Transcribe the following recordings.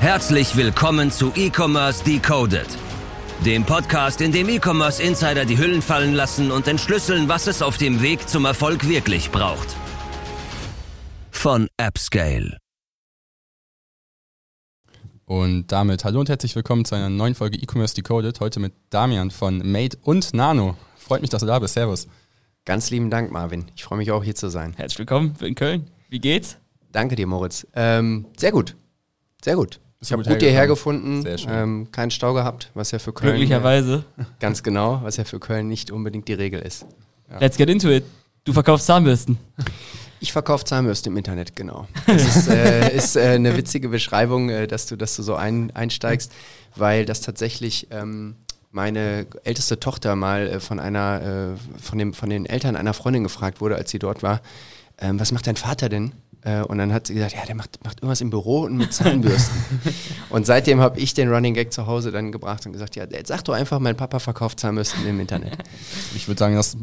Herzlich willkommen zu E-Commerce Decoded, dem Podcast, in dem E-Commerce Insider die Hüllen fallen lassen und entschlüsseln, was es auf dem Weg zum Erfolg wirklich braucht. Von AppScale. Und damit hallo und herzlich willkommen zu einer neuen Folge E-Commerce Decoded. Heute mit Damian von Made und Nano. Freut mich, dass du da bist. Servus. Ganz lieben Dank, Marvin. Ich freue mich auch, hier zu sein. Herzlich willkommen in Köln. Wie geht's? Danke dir, Moritz. Ähm, sehr gut. Sehr gut. Ich habe gut hierher gefunden. Ähm, keinen Stau gehabt, was ja für Köln. Glücklicherweise. Äh, ganz genau, was ja für Köln nicht unbedingt die Regel ist. Let's get into it. Du verkaufst Zahnbürsten. Ich verkaufe Zahnbürste im Internet, genau. Das ist, äh, ist äh, eine witzige Beschreibung, äh, dass du, dass du so ein, einsteigst, weil das tatsächlich ähm, meine älteste Tochter mal äh, von einer, äh, von, dem, von den Eltern einer Freundin gefragt wurde, als sie dort war, ähm, was macht dein Vater denn? Äh, und dann hat sie gesagt, ja, der macht, macht irgendwas im Büro und mit Zahnbürsten. und seitdem habe ich den Running Gag zu Hause dann gebracht und gesagt, ja, jetzt sag doch einfach, mein Papa verkauft Zahnbürsten im Internet. Ich würde sagen, das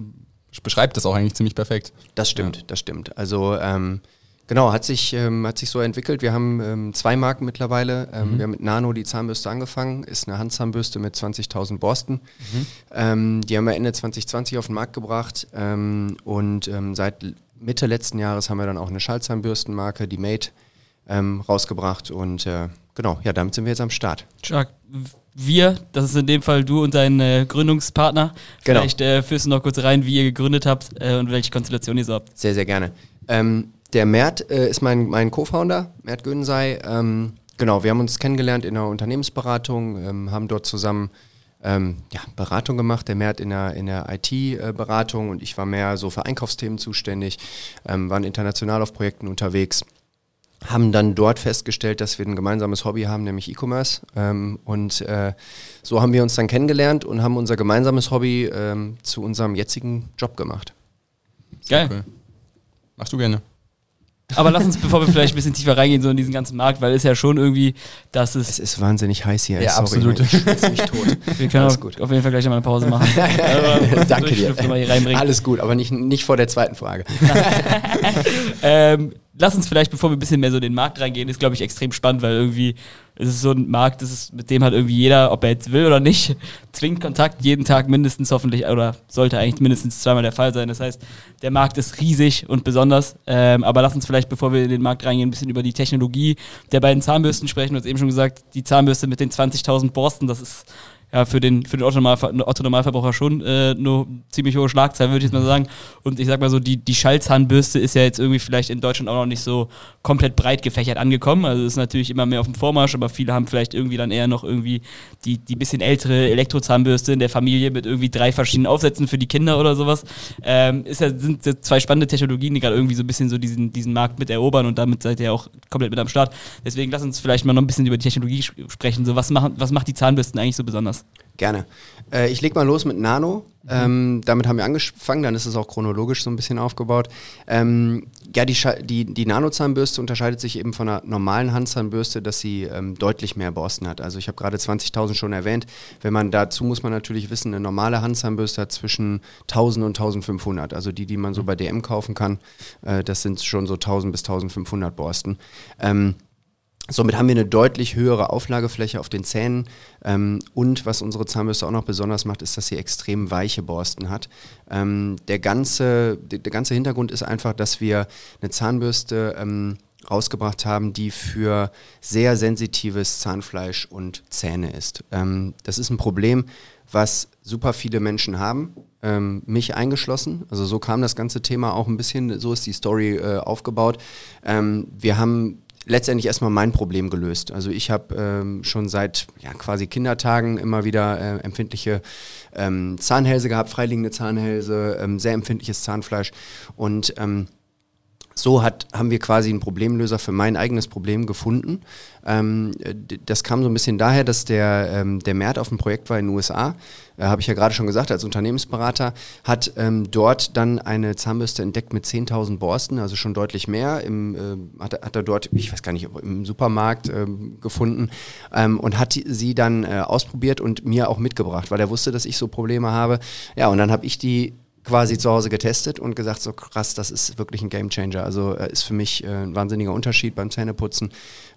beschreibt das auch eigentlich ziemlich perfekt. Das stimmt, das stimmt. Also ähm, genau, hat sich, ähm, hat sich so entwickelt. Wir haben ähm, zwei Marken mittlerweile. Ähm, Wir haben mit Nano die Zahnbürste angefangen, ist eine Handzahnbürste mit 20.000 Borsten. Ähm, die haben wir Ende 2020 auf den Markt gebracht ähm, und seit Mitte letzten Jahres haben wir dann auch eine Schallzahnbürstenmarke, die Mate, ähm, rausgebracht und äh, genau, ja, damit sind wir jetzt am Start. Stark. Wir, das ist in dem Fall du und dein äh, Gründungspartner. Genau. Vielleicht äh, führst du noch kurz rein, wie ihr gegründet habt äh, und welche Konstellation ihr so habt. Sehr, sehr gerne. Ähm, der Mert äh, ist mein, mein Co-Founder, Mert Gönsei. Ähm, genau, wir haben uns kennengelernt in einer Unternehmensberatung, ähm, haben dort zusammen ähm, ja, Beratung gemacht. Der Mert in der, in der IT-Beratung und ich war mehr so für Einkaufsthemen zuständig, ähm, waren international auf Projekten unterwegs. Haben dann dort festgestellt, dass wir ein gemeinsames Hobby haben, nämlich E-Commerce. Ähm, und äh, so haben wir uns dann kennengelernt und haben unser gemeinsames Hobby ähm, zu unserem jetzigen Job gemacht. Geil. Cool. Machst du gerne. Aber lass uns, bevor wir vielleicht ein bisschen tiefer reingehen, so in diesen ganzen Markt, weil es ja schon irgendwie, dass Es es. ist wahnsinnig heiß hier. Ja, Sorry, absolut. Ich mich tot. Wir können Alles gut. auf jeden Fall gleich mal eine Pause machen. Aber Danke dir. Alles gut, aber nicht, nicht vor der zweiten Frage. Ähm, lass uns vielleicht, bevor wir ein bisschen mehr so in den Markt reingehen, ist, glaube ich, extrem spannend, weil irgendwie es ist so ein Markt, das ist, mit dem hat irgendwie jeder, ob er jetzt will oder nicht, zwingt Kontakt jeden Tag mindestens hoffentlich, oder sollte eigentlich mindestens zweimal der Fall sein. Das heißt, der Markt ist riesig und besonders. Ähm, aber lass uns vielleicht, bevor wir in den Markt reingehen, ein bisschen über die Technologie der beiden Zahnbürsten sprechen. Du hast eben schon gesagt, die Zahnbürste mit den 20.000 Borsten, das ist ja, für den, für den Otto-Normalver- Otto-Normalverbraucher schon äh, eine ziemlich hohe Schlagzahl, würde ich jetzt mal sagen. Und ich sag mal so, die, die Schallzahnbürste ist ja jetzt irgendwie vielleicht in Deutschland auch noch nicht so komplett breit gefächert angekommen. Also ist natürlich immer mehr auf dem Vormarsch, aber viele haben vielleicht irgendwie dann eher noch irgendwie die, die bisschen ältere Elektrozahnbürste in der Familie mit irgendwie drei verschiedenen Aufsätzen für die Kinder oder sowas. Ähm, ist ja, sind ja zwei spannende Technologien, die gerade irgendwie so ein bisschen so diesen, diesen Markt mit erobern und damit seid ihr auch komplett mit am Start. Deswegen lass uns vielleicht mal noch ein bisschen über die Technologie sp- sprechen. So, was, machen, was macht die Zahnbürsten eigentlich so besonders? Gerne. Äh, ich leg mal los mit Nano. Ähm, damit haben wir angefangen, dann ist es auch chronologisch so ein bisschen aufgebaut. Ähm, ja, die, Scha- die, die Nano-Zahnbürste unterscheidet sich eben von einer normalen Handzahnbürste, dass sie ähm, deutlich mehr Borsten hat. Also ich habe gerade 20.000 schon erwähnt. Wenn man dazu muss man natürlich wissen, eine normale Handzahnbürste hat zwischen 1.000 und 1.500. Also die, die man so bei DM kaufen kann, äh, das sind schon so 1.000 bis 1.500 Borsten. Ähm, Somit haben wir eine deutlich höhere Auflagefläche auf den Zähnen. Ähm, und was unsere Zahnbürste auch noch besonders macht, ist, dass sie extrem weiche Borsten hat. Ähm, der, ganze, der, ganze Hintergrund ist einfach, dass wir eine Zahnbürste ähm, rausgebracht haben, die für sehr sensitives Zahnfleisch und Zähne ist. Ähm, das ist ein Problem, was super viele Menschen haben, ähm, mich eingeschlossen. Also so kam das ganze Thema auch ein bisschen, so ist die Story äh, aufgebaut. Ähm, wir haben letztendlich erstmal mein Problem gelöst. Also ich habe ähm, schon seit ja, quasi Kindertagen immer wieder äh, empfindliche ähm, Zahnhälse gehabt, freiliegende Zahnhälse, ähm, sehr empfindliches Zahnfleisch und ähm, so hat, haben wir quasi einen Problemlöser für mein eigenes Problem gefunden. Ähm, das kam so ein bisschen daher, dass der, ähm, der Mert auf dem Projekt war in den USA, äh, habe ich ja gerade schon gesagt, als Unternehmensberater, hat ähm, dort dann eine Zahnbürste entdeckt mit 10.000 Borsten, also schon deutlich mehr. Im, äh, hat, er- hat er dort, ich weiß gar nicht, im Supermarkt ähm, gefunden ähm, und hat sie dann äh, ausprobiert und mir auch mitgebracht, weil er wusste, dass ich so Probleme habe. Ja, und dann habe ich die quasi zu Hause getestet und gesagt, so krass, das ist wirklich ein Gamechanger. Also äh, ist für mich äh, ein wahnsinniger Unterschied beim Zähneputzen.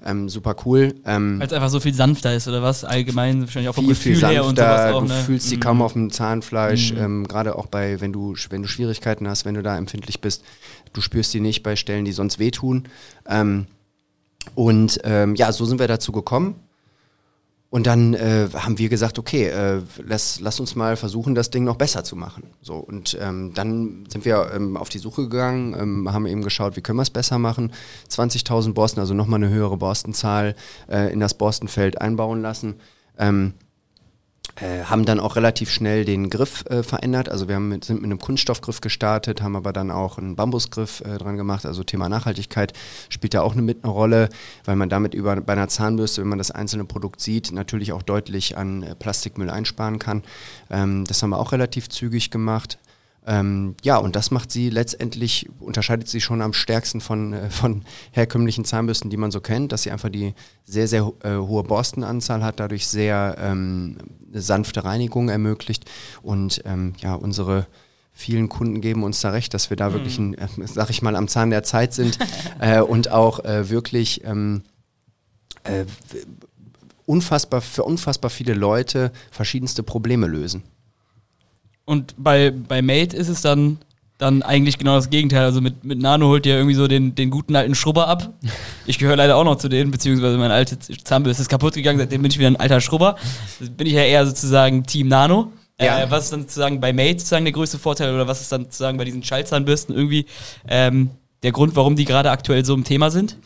Ähm, super cool. Ähm, Weil es einfach so viel sanfter ist, oder was? Allgemein wahrscheinlich auch vom viel, Gefühl viel her und sowas sanfter, auch, du ne? fühlst sie Mhm. kaum auf dem Zahnfleisch, Mhm. ähm, gerade auch bei, wenn du, wenn du Schwierigkeiten hast, wenn du da empfindlich bist, du spürst die nicht bei Stellen, die sonst wehtun. Ähm, und ähm, ja, so sind wir dazu gekommen. Und dann äh, haben wir gesagt, okay, äh, lass, lass uns mal versuchen, das Ding noch besser zu machen. So und ähm, dann sind wir ähm, auf die Suche gegangen, ähm, haben eben geschaut, wie können wir es besser machen. 20.000 Borsten, also nochmal eine höhere Borstenzahl äh, in das Borstenfeld einbauen lassen. Ähm, äh, haben dann auch relativ schnell den Griff äh, verändert. Also wir mit, sind mit einem Kunststoffgriff gestartet, haben aber dann auch einen Bambusgriff äh, dran gemacht. Also Thema Nachhaltigkeit spielt da auch eine, mit eine Rolle, weil man damit über bei einer Zahnbürste, wenn man das einzelne Produkt sieht, natürlich auch deutlich an äh, Plastikmüll einsparen kann. Ähm, das haben wir auch relativ zügig gemacht. Ähm, ja, und das macht sie letztendlich, unterscheidet sie schon am stärksten von, äh, von herkömmlichen Zahnbürsten, die man so kennt, dass sie einfach die sehr, sehr äh, hohe Borstenanzahl hat, dadurch sehr ähm, sanfte Reinigung ermöglicht. Und ähm, ja, unsere vielen Kunden geben uns da recht, dass wir da wirklich, ein, äh, sag ich mal, am Zahn der Zeit sind äh, und auch äh, wirklich ähm, äh, unfassbar, für unfassbar viele Leute verschiedenste Probleme lösen. Und bei, bei Mate ist es dann, dann eigentlich genau das Gegenteil. Also mit, mit Nano holt ihr irgendwie so den, den guten alten Schrubber ab. Ich gehöre leider auch noch zu denen, beziehungsweise meine alte Zahnbürste ist kaputt gegangen, seitdem bin ich wieder ein alter Schrubber. Das bin ich ja eher sozusagen Team Nano. Ja. Äh, was ist dann sozusagen bei Mate sozusagen der größte Vorteil oder was ist dann sozusagen bei diesen Schallzahnbürsten irgendwie ähm, der Grund, warum die gerade aktuell so im Thema sind?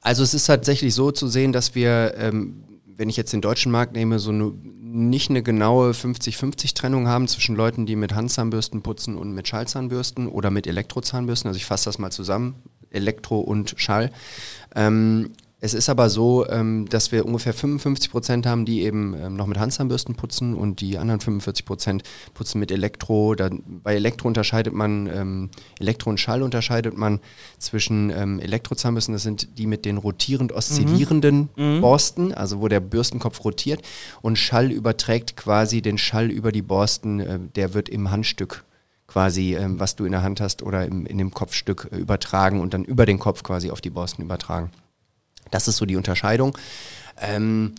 Also es ist tatsächlich so zu sehen, dass wir, ähm, wenn ich jetzt den deutschen Markt nehme, so eine, nicht eine genaue 50-50-Trennung haben zwischen Leuten, die mit Handzahnbürsten putzen und mit Schallzahnbürsten oder mit Elektrozahnbürsten. Also ich fasse das mal zusammen, Elektro und Schall. Ähm, es ist aber so, ähm, dass wir ungefähr 55 Prozent haben, die eben ähm, noch mit Handzahnbürsten putzen und die anderen 45 Prozent putzen mit Elektro. Dann, bei Elektro unterscheidet man, ähm, Elektro und Schall unterscheidet man zwischen ähm, Elektrozahnbürsten, das sind die mit den rotierend oszillierenden Borsten, also wo der Bürstenkopf rotiert und Schall überträgt quasi den Schall über die Borsten, äh, der wird im Handstück quasi, ähm, was du in der Hand hast oder im, in dem Kopfstück äh, übertragen und dann über den Kopf quasi auf die Borsten übertragen. Das ist so die Unterscheidung. Ähm,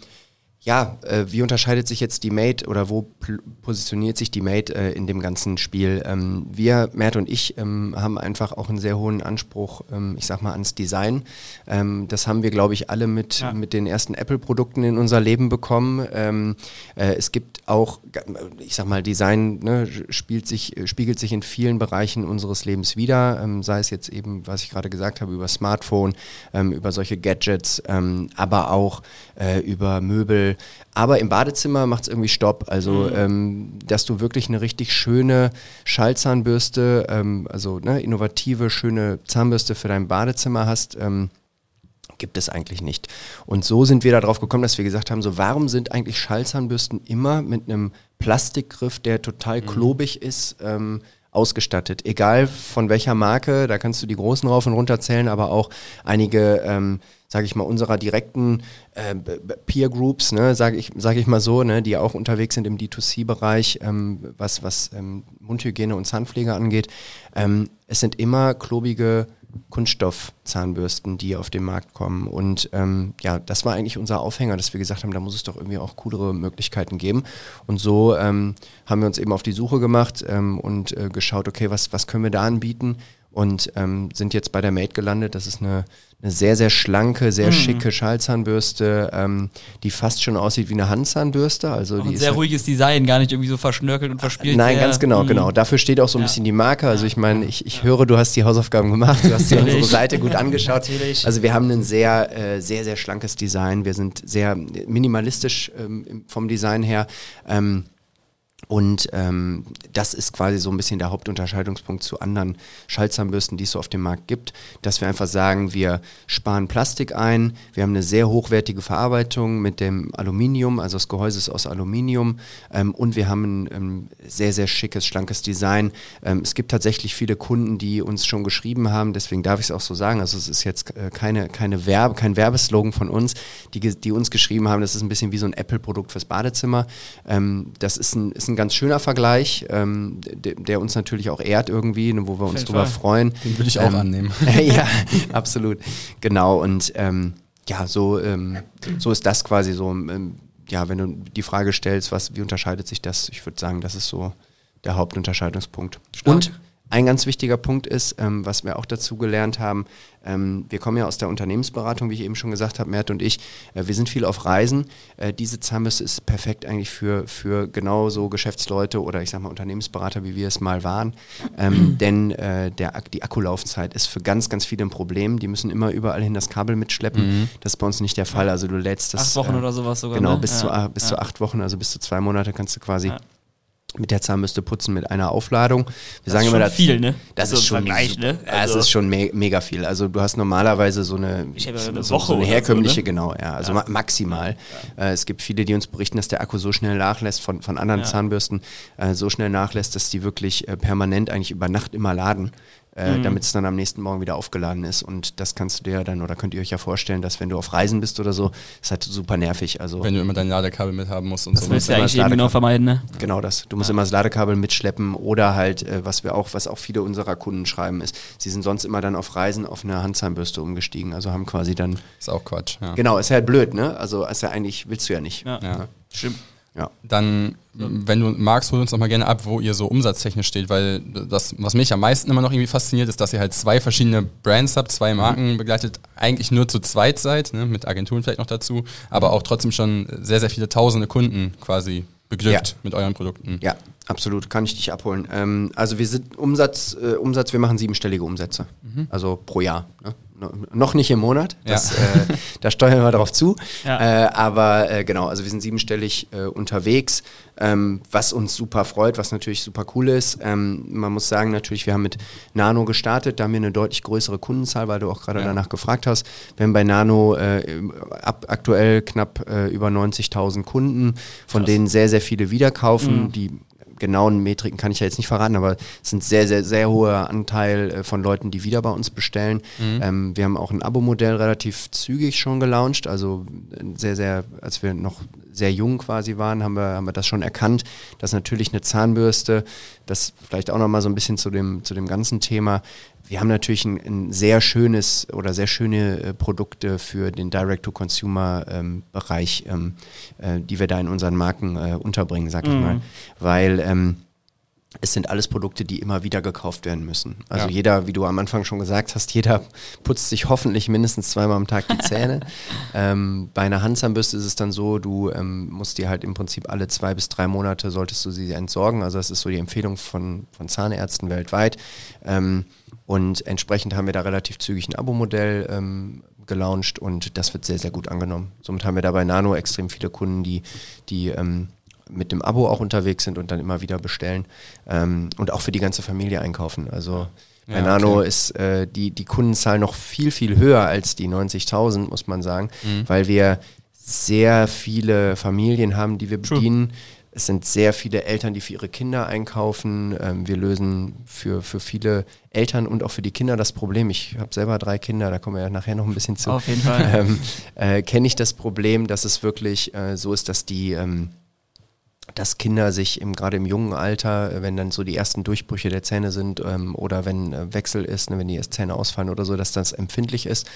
ja, äh, wie unterscheidet sich jetzt die Mate oder wo positioniert sich die Mate äh, in dem ganzen Spiel? Ähm, wir, Mert und ich, ähm, haben einfach auch einen sehr hohen Anspruch, ähm, ich sag mal, ans Design. Ähm, das haben wir, glaube ich, alle mit, Ja. mit den ersten Apple-Produkten in unser Leben bekommen. Ähm, äh, es gibt auch, ich sag mal, Design ne, spielt sich, äh, spiegelt sich in vielen Bereichen unseres Lebens wieder, ähm, sei es jetzt eben, was ich gerade gesagt habe, über Smartphone, über solche Gadgets, aber auch äh, über Möbel. Aber im Badezimmer macht es irgendwie Stopp. Also, ähm, dass du wirklich eine richtig schöne Schallzahnbürste, ähm, also ne, innovative, schöne Zahnbürste für dein Badezimmer hast, ähm, gibt es eigentlich nicht. Und so sind wir darauf gekommen, dass wir gesagt haben, so warum sind eigentlich Schallzahnbürsten immer mit einem Plastikgriff, der total klobig ist, ähm, ausgestattet. Egal von welcher Marke, da kannst du die großen rauf und runter zählen, aber auch einige, ähm, sage ich mal, unserer direkten äh, Peer Groups, ne, sage ich, sag ich mal so, ne, die auch unterwegs sind im D2C-Bereich, ähm, was, was ähm, Mundhygiene und Zahnpflege angeht. Ähm, es sind immer klobige Kunststoffzahnbürsten, die auf den Markt kommen. Und ähm, ja, das war eigentlich unser Aufhänger, dass wir gesagt haben, da muss es doch irgendwie auch coolere Möglichkeiten geben. Und so ähm, haben wir uns eben auf die Suche gemacht ähm, und äh, geschaut, okay, was, was können wir da anbieten? Und ähm, sind jetzt bei der Mate gelandet. Das ist eine, eine sehr, sehr schlanke, sehr schicke Schallzahnbürste, ähm, die fast schon aussieht wie eine Handzahnbürste. Also Auch die ein ist sehr halt- ruhiges Design, gar nicht irgendwie so verschnörkelt und verspielt. Nein, sehr, ganz genau, mm. genau. Dafür steht auch so ein Ja. bisschen die Marke. Also ich meine, ich, ich höre, du hast die Hausaufgaben gemacht, du hast dir unsere. Seite gut angeschaut. Natürlich. Also wir haben ein sehr, äh, sehr, sehr schlankes Design. Wir sind sehr minimalistisch ähm, vom Design her. Ähm, und ähm, das ist quasi so ein bisschen der Hauptunterscheidungspunkt zu anderen Schallzahnbürsten, die es so auf dem Markt gibt, dass wir einfach sagen, wir sparen Plastik ein, wir haben eine sehr hochwertige Verarbeitung mit dem Aluminium, also das Gehäuse ist aus Aluminium ähm, und wir haben ein ähm, sehr, sehr schickes, schlankes Design. Ähm, es gibt tatsächlich viele Kunden, die uns schon geschrieben haben, deswegen darf ich es auch so sagen, also es ist jetzt äh, keine, keine Werbe, kein Werbeslogan von uns, die, die uns geschrieben haben, das ist ein bisschen wie so ein Apple-Produkt fürs Badezimmer. Ähm, das ist ein, ist ein ein ganz schöner Vergleich, ähm, der, der uns natürlich auch ehrt irgendwie, ne, wo wir uns jeden drüber Fall. freuen. Den würde ich auch Ähm, annehmen. ja, absolut. Genau. Und ähm, ja, so, ähm, so ist das quasi so. Ähm, ja, wenn du die Frage stellst, was, wie unterscheidet sich das? Ich würde sagen, das ist so der Hauptunterscheidungspunkt. Stark. Und ein ganz wichtiger Punkt ist, ähm, was wir auch dazu gelernt haben, ähm, wir kommen ja aus der Unternehmensberatung, wie ich eben schon gesagt habe, Mert und ich, äh, wir sind viel auf Reisen. Äh, diese Zahnbürste ist perfekt eigentlich für, für genau so Geschäftsleute oder ich sag mal Unternehmensberater, wie wir es mal waren. Ähm, denn äh, der, die Akkulaufzeit ist für ganz, ganz viele ein Problem. Die müssen immer überall hin das Kabel mitschleppen. Das ist bei uns nicht der Fall. Also du lädst das. Acht Wochen äh, oder sowas sogar. Genau, ne? bis, zu, Ja. a- bis ja. zu acht Wochen, also bis zu zwei Monate kannst du quasi Ja. Mit der Zahnbürste putzen mit einer Aufladung. Wir Das sagen ist immer schon dazu- viel, ne? Das So ist schon Vergleich, ne? Ja, Also- es ist schon me mega viel. Also du hast normalerweise so eine, Ich habe ja so, eine so, Woche so eine oder so, herkömmliche, ne? genau, ja, also ma maximal. Äh, es gibt viele, die uns berichten, dass der Akku so schnell nachlässt von, von anderen Ja. Zahnbürsten, äh, so schnell nachlässt, dass die wirklich äh, permanent eigentlich über Nacht immer laden. Äh, Mhm. damit es dann am nächsten Morgen wieder aufgeladen ist. Und das kannst du dir dann oder könnt ihr euch ja vorstellen, dass wenn du auf Reisen bist oder so, ist halt super nervig. Also Wenn du immer dein Ladekabel mit haben musst und Das so. willst du eigentlich das eben genau Ladekabel. vermeiden, ne? Genau das. Du musst immer das Ladekabel mitschleppen oder halt, äh, was wir auch, was auch viele unserer Kunden schreiben, ist, sie sind sonst immer dann auf Reisen auf eine Handzahnbürste umgestiegen. Also haben quasi dann. Ist auch Quatsch. Ja. Genau, ist halt blöd, ne? Also ist ja eigentlich, willst du ja nicht. Ja. Ja. Stimmt. Ja. Dann, wenn du magst, hol uns noch mal gerne ab, wo ihr so umsatztechnisch steht, weil das, was mich am meisten immer noch irgendwie fasziniert, ist, dass ihr halt zwei verschiedene Brands habt, zwei Marken begleitet, eigentlich nur zu zweit seid, ne, mit Agenturen vielleicht noch dazu, aber auch trotzdem schon sehr, sehr viele tausende Kunden quasi beglückt Ja. mit euren Produkten. Ja, absolut, kann ich dich abholen. Ähm, also wir sind Umsatz, äh, Umsatz, wir machen siebenstellige Umsätze. Also pro Jahr. Ne? No, noch nicht im Monat, das, Ja. äh, da steuern wir darauf zu. Ja. Äh, aber äh, genau, also wir sind siebenstellig äh, unterwegs, ähm, was uns super freut, was natürlich super cool ist. Ähm, man muss sagen, natürlich, wir haben mit Nano gestartet, da haben wir eine deutlich größere Kundenzahl, weil du auch gerade Ja. danach gefragt hast. Wir haben bei Nano äh, ab, aktuell knapp äh, über 90.000 Kunden, von denen sehr, sehr viele wieder kaufen, die genauen Metriken kann ich ja jetzt nicht verraten, aber es sind sehr, sehr, sehr hoher Anteil äh, von Leuten, die wieder bei uns bestellen. Ähm, wir haben auch ein Abo-Modell relativ zügig schon gelauncht, also äh, sehr, sehr, als wir noch sehr jung quasi waren, haben wir, haben wir das schon erkannt, dass natürlich eine Zahnbürste, das vielleicht auch nochmal so ein bisschen zu dem, zu dem ganzen Thema, wir haben natürlich ein, ein sehr schönes oder sehr schöne äh, Produkte für den Direct-to-Consumer-Bereich, ähm, äh, die wir da in unseren Marken äh, unterbringen, sag ich mal. Weil ähm, es sind alles Produkte, die immer wieder gekauft werden müssen. Also Ja. jeder, wie du am Anfang schon gesagt hast, jeder putzt sich hoffentlich mindestens zweimal am Tag die Zähne. ähm, bei einer Handzahnbürste ist es dann so, du ähm, musst dir halt im Prinzip alle zwei bis drei Monate solltest du sie entsorgen. Also das ist so die Empfehlung von, von Zahnärzten weltweit. Ähm, und entsprechend haben wir da relativ zügig ein Abo-Modell ähm, gelauncht und das wird sehr, sehr gut angenommen. Somit haben wir da bei Nano extrem viele Kunden, die, die ähm, mit dem Abo auch unterwegs sind und dann immer wieder bestellen ähm, und auch für die ganze Familie einkaufen. Also bei Ja, Nano okay. ist äh, die, die Kundenzahl noch viel, viel höher als die 90.000, muss man sagen, weil wir sehr viele Familien haben, die wir bedienen. Es sind sehr viele Eltern, die für ihre Kinder einkaufen. Ähm, wir lösen für, für viele Eltern und auch für die Kinder das Problem. Ich habe selber drei Kinder, da kommen wir ja nachher noch ein bisschen zu. Auf jeden Fall. Ähm, äh, Kenne ich das Problem, dass es wirklich äh, so ist, dass die ähm, dass Kinder sich im, gerade im jungen Alter, äh, wenn dann so die ersten Durchbrüche der Zähne sind ähm, oder wenn äh, Wechsel ist, ne, wenn die Zähne ausfallen oder so, dass das empfindlich ist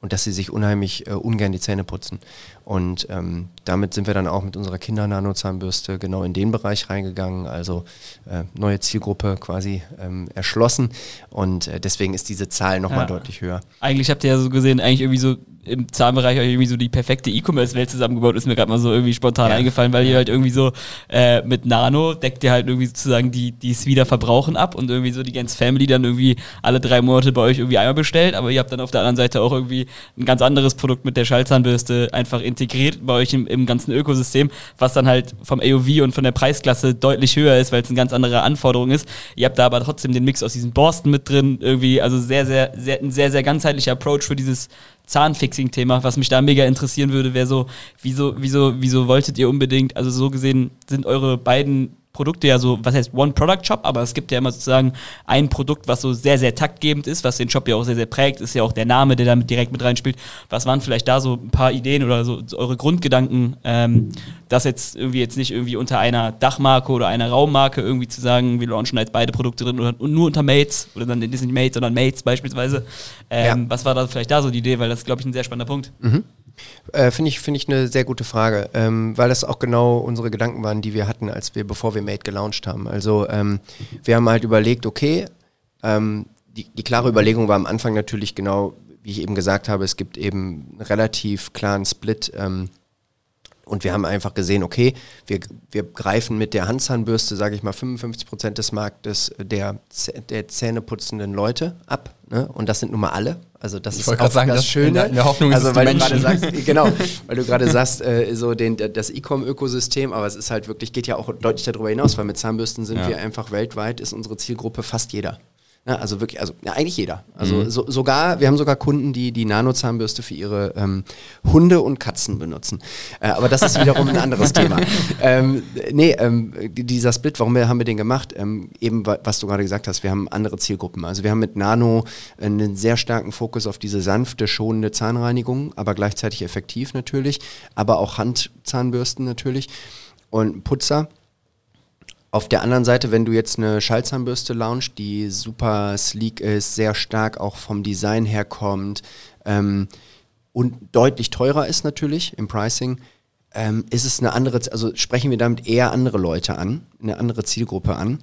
und dass sie sich unheimlich äh, ungern die Zähne putzen. Und ähm, damit sind wir dann auch mit unserer Kinder-Nano-Zahnbürste genau in den Bereich reingegangen, also äh, neue Zielgruppe quasi ähm, erschlossen und äh, deswegen ist diese Zahl nochmal Ja. deutlich höher. Eigentlich habt ihr ja so gesehen, eigentlich irgendwie so im Zahnbereich euch irgendwie so die perfekte E-Commerce-Welt zusammengebaut, ist mir gerade mal so irgendwie spontan Ja. eingefallen, weil ihr halt irgendwie so äh, mit Nano deckt ihr halt irgendwie sozusagen die, die es wieder verbrauchen ab und irgendwie so die ganze Family dann irgendwie alle drei Monate bei euch irgendwie einmal bestellt, aber ihr habt dann auf der anderen Seite auch irgendwie ein ganz anderes Produkt mit der Schallzahnbürste einfach integriert bei euch im, im ganzen Ökosystem, was dann halt vom AOV und von der Preisklasse deutlich höher ist, weil es eine ganz andere Anforderung ist. Ihr habt da aber trotzdem den Mix aus diesen Borsten mit drin, irgendwie, also sehr, sehr, sehr, ein sehr, sehr ganzheitlicher Approach für dieses Zahnfixing-Thema. Was mich da mega interessieren würde, wäre so, wieso, wieso, wieso wolltet ihr unbedingt, also so gesehen sind eure beiden Produkte ja so, was heißt One-Product-Shop, aber es gibt ja immer sozusagen ein Produkt, was so sehr, sehr taktgebend ist, was den Shop ja auch sehr, sehr prägt, ist ja auch der Name, der damit direkt mit reinspielt. Was waren vielleicht da so ein paar Ideen oder so, eure Grundgedanken, ähm, das jetzt irgendwie jetzt nicht irgendwie unter einer Dachmarke oder einer Raummarke irgendwie zu sagen, wir launchen jetzt beide Produkte drin oder nur unter Mates oder dann nicht Mates, sondern Mates beispielsweise. Ähm, Ja. Was war da vielleicht da so die Idee, weil das ist, glaube ich, ein sehr spannender Punkt. Äh, Finde ich, finde ich eine sehr gute Frage, ähm, weil das auch genau unsere Gedanken waren, die wir hatten, als wir, bevor wir Made gelauncht haben. Also ähm, wir haben halt überlegt, okay, ähm, die, die klare Überlegung war am Anfang natürlich genau, wie ich eben gesagt habe, es gibt eben einen relativ klaren Split. Ähm, und wir haben einfach gesehen, okay, wir, wir greifen mit der Handzahnbürste, sage ich mal, 55 Prozent des Marktes der, der zähneputzenden Leute ab. Ne? Und das sind nun mal alle. Also das Ich ist auch sagen, das das- Schöne. in der- in der Hoffnung ist also weil du gerade sagst, genau, weil du gerade sagst, äh, so den, das E-Com-Ökosystem, aber es ist halt wirklich, geht ja auch deutlich darüber hinaus, weil mit Zahnbürsten sind Ja. wir einfach weltweit, ist unsere Zielgruppe fast jeder. Ja, also wirklich, also ja, eigentlich jeder. Also so, sogar, wir haben sogar Kunden, die die Nano-Zahnbürste für ihre ähm, Hunde und Katzen benutzen. Äh, aber das ist wiederum ein anderes Thema. Ähm, nee, ähm, die- dieser Split, warum wir, haben wir den gemacht? Ähm, eben, wa- was du gerade gesagt hast, wir haben andere Zielgruppen. Also wir haben mit Nano einen sehr starken Fokus auf diese sanfte, schonende Zahnreinigung, aber gleichzeitig effektiv natürlich, aber auch Handzahnbürsten natürlich und Putzer. Auf der anderen Seite, wenn du jetzt eine Schallzahnbürste launchst, die super sleek ist, sehr stark auch vom Design her kommt ähm, und deutlich teurer ist natürlich im Pricing, ähm, ist es eine andere, also sprechen wir damit eher andere Leute an, eine andere Zielgruppe an.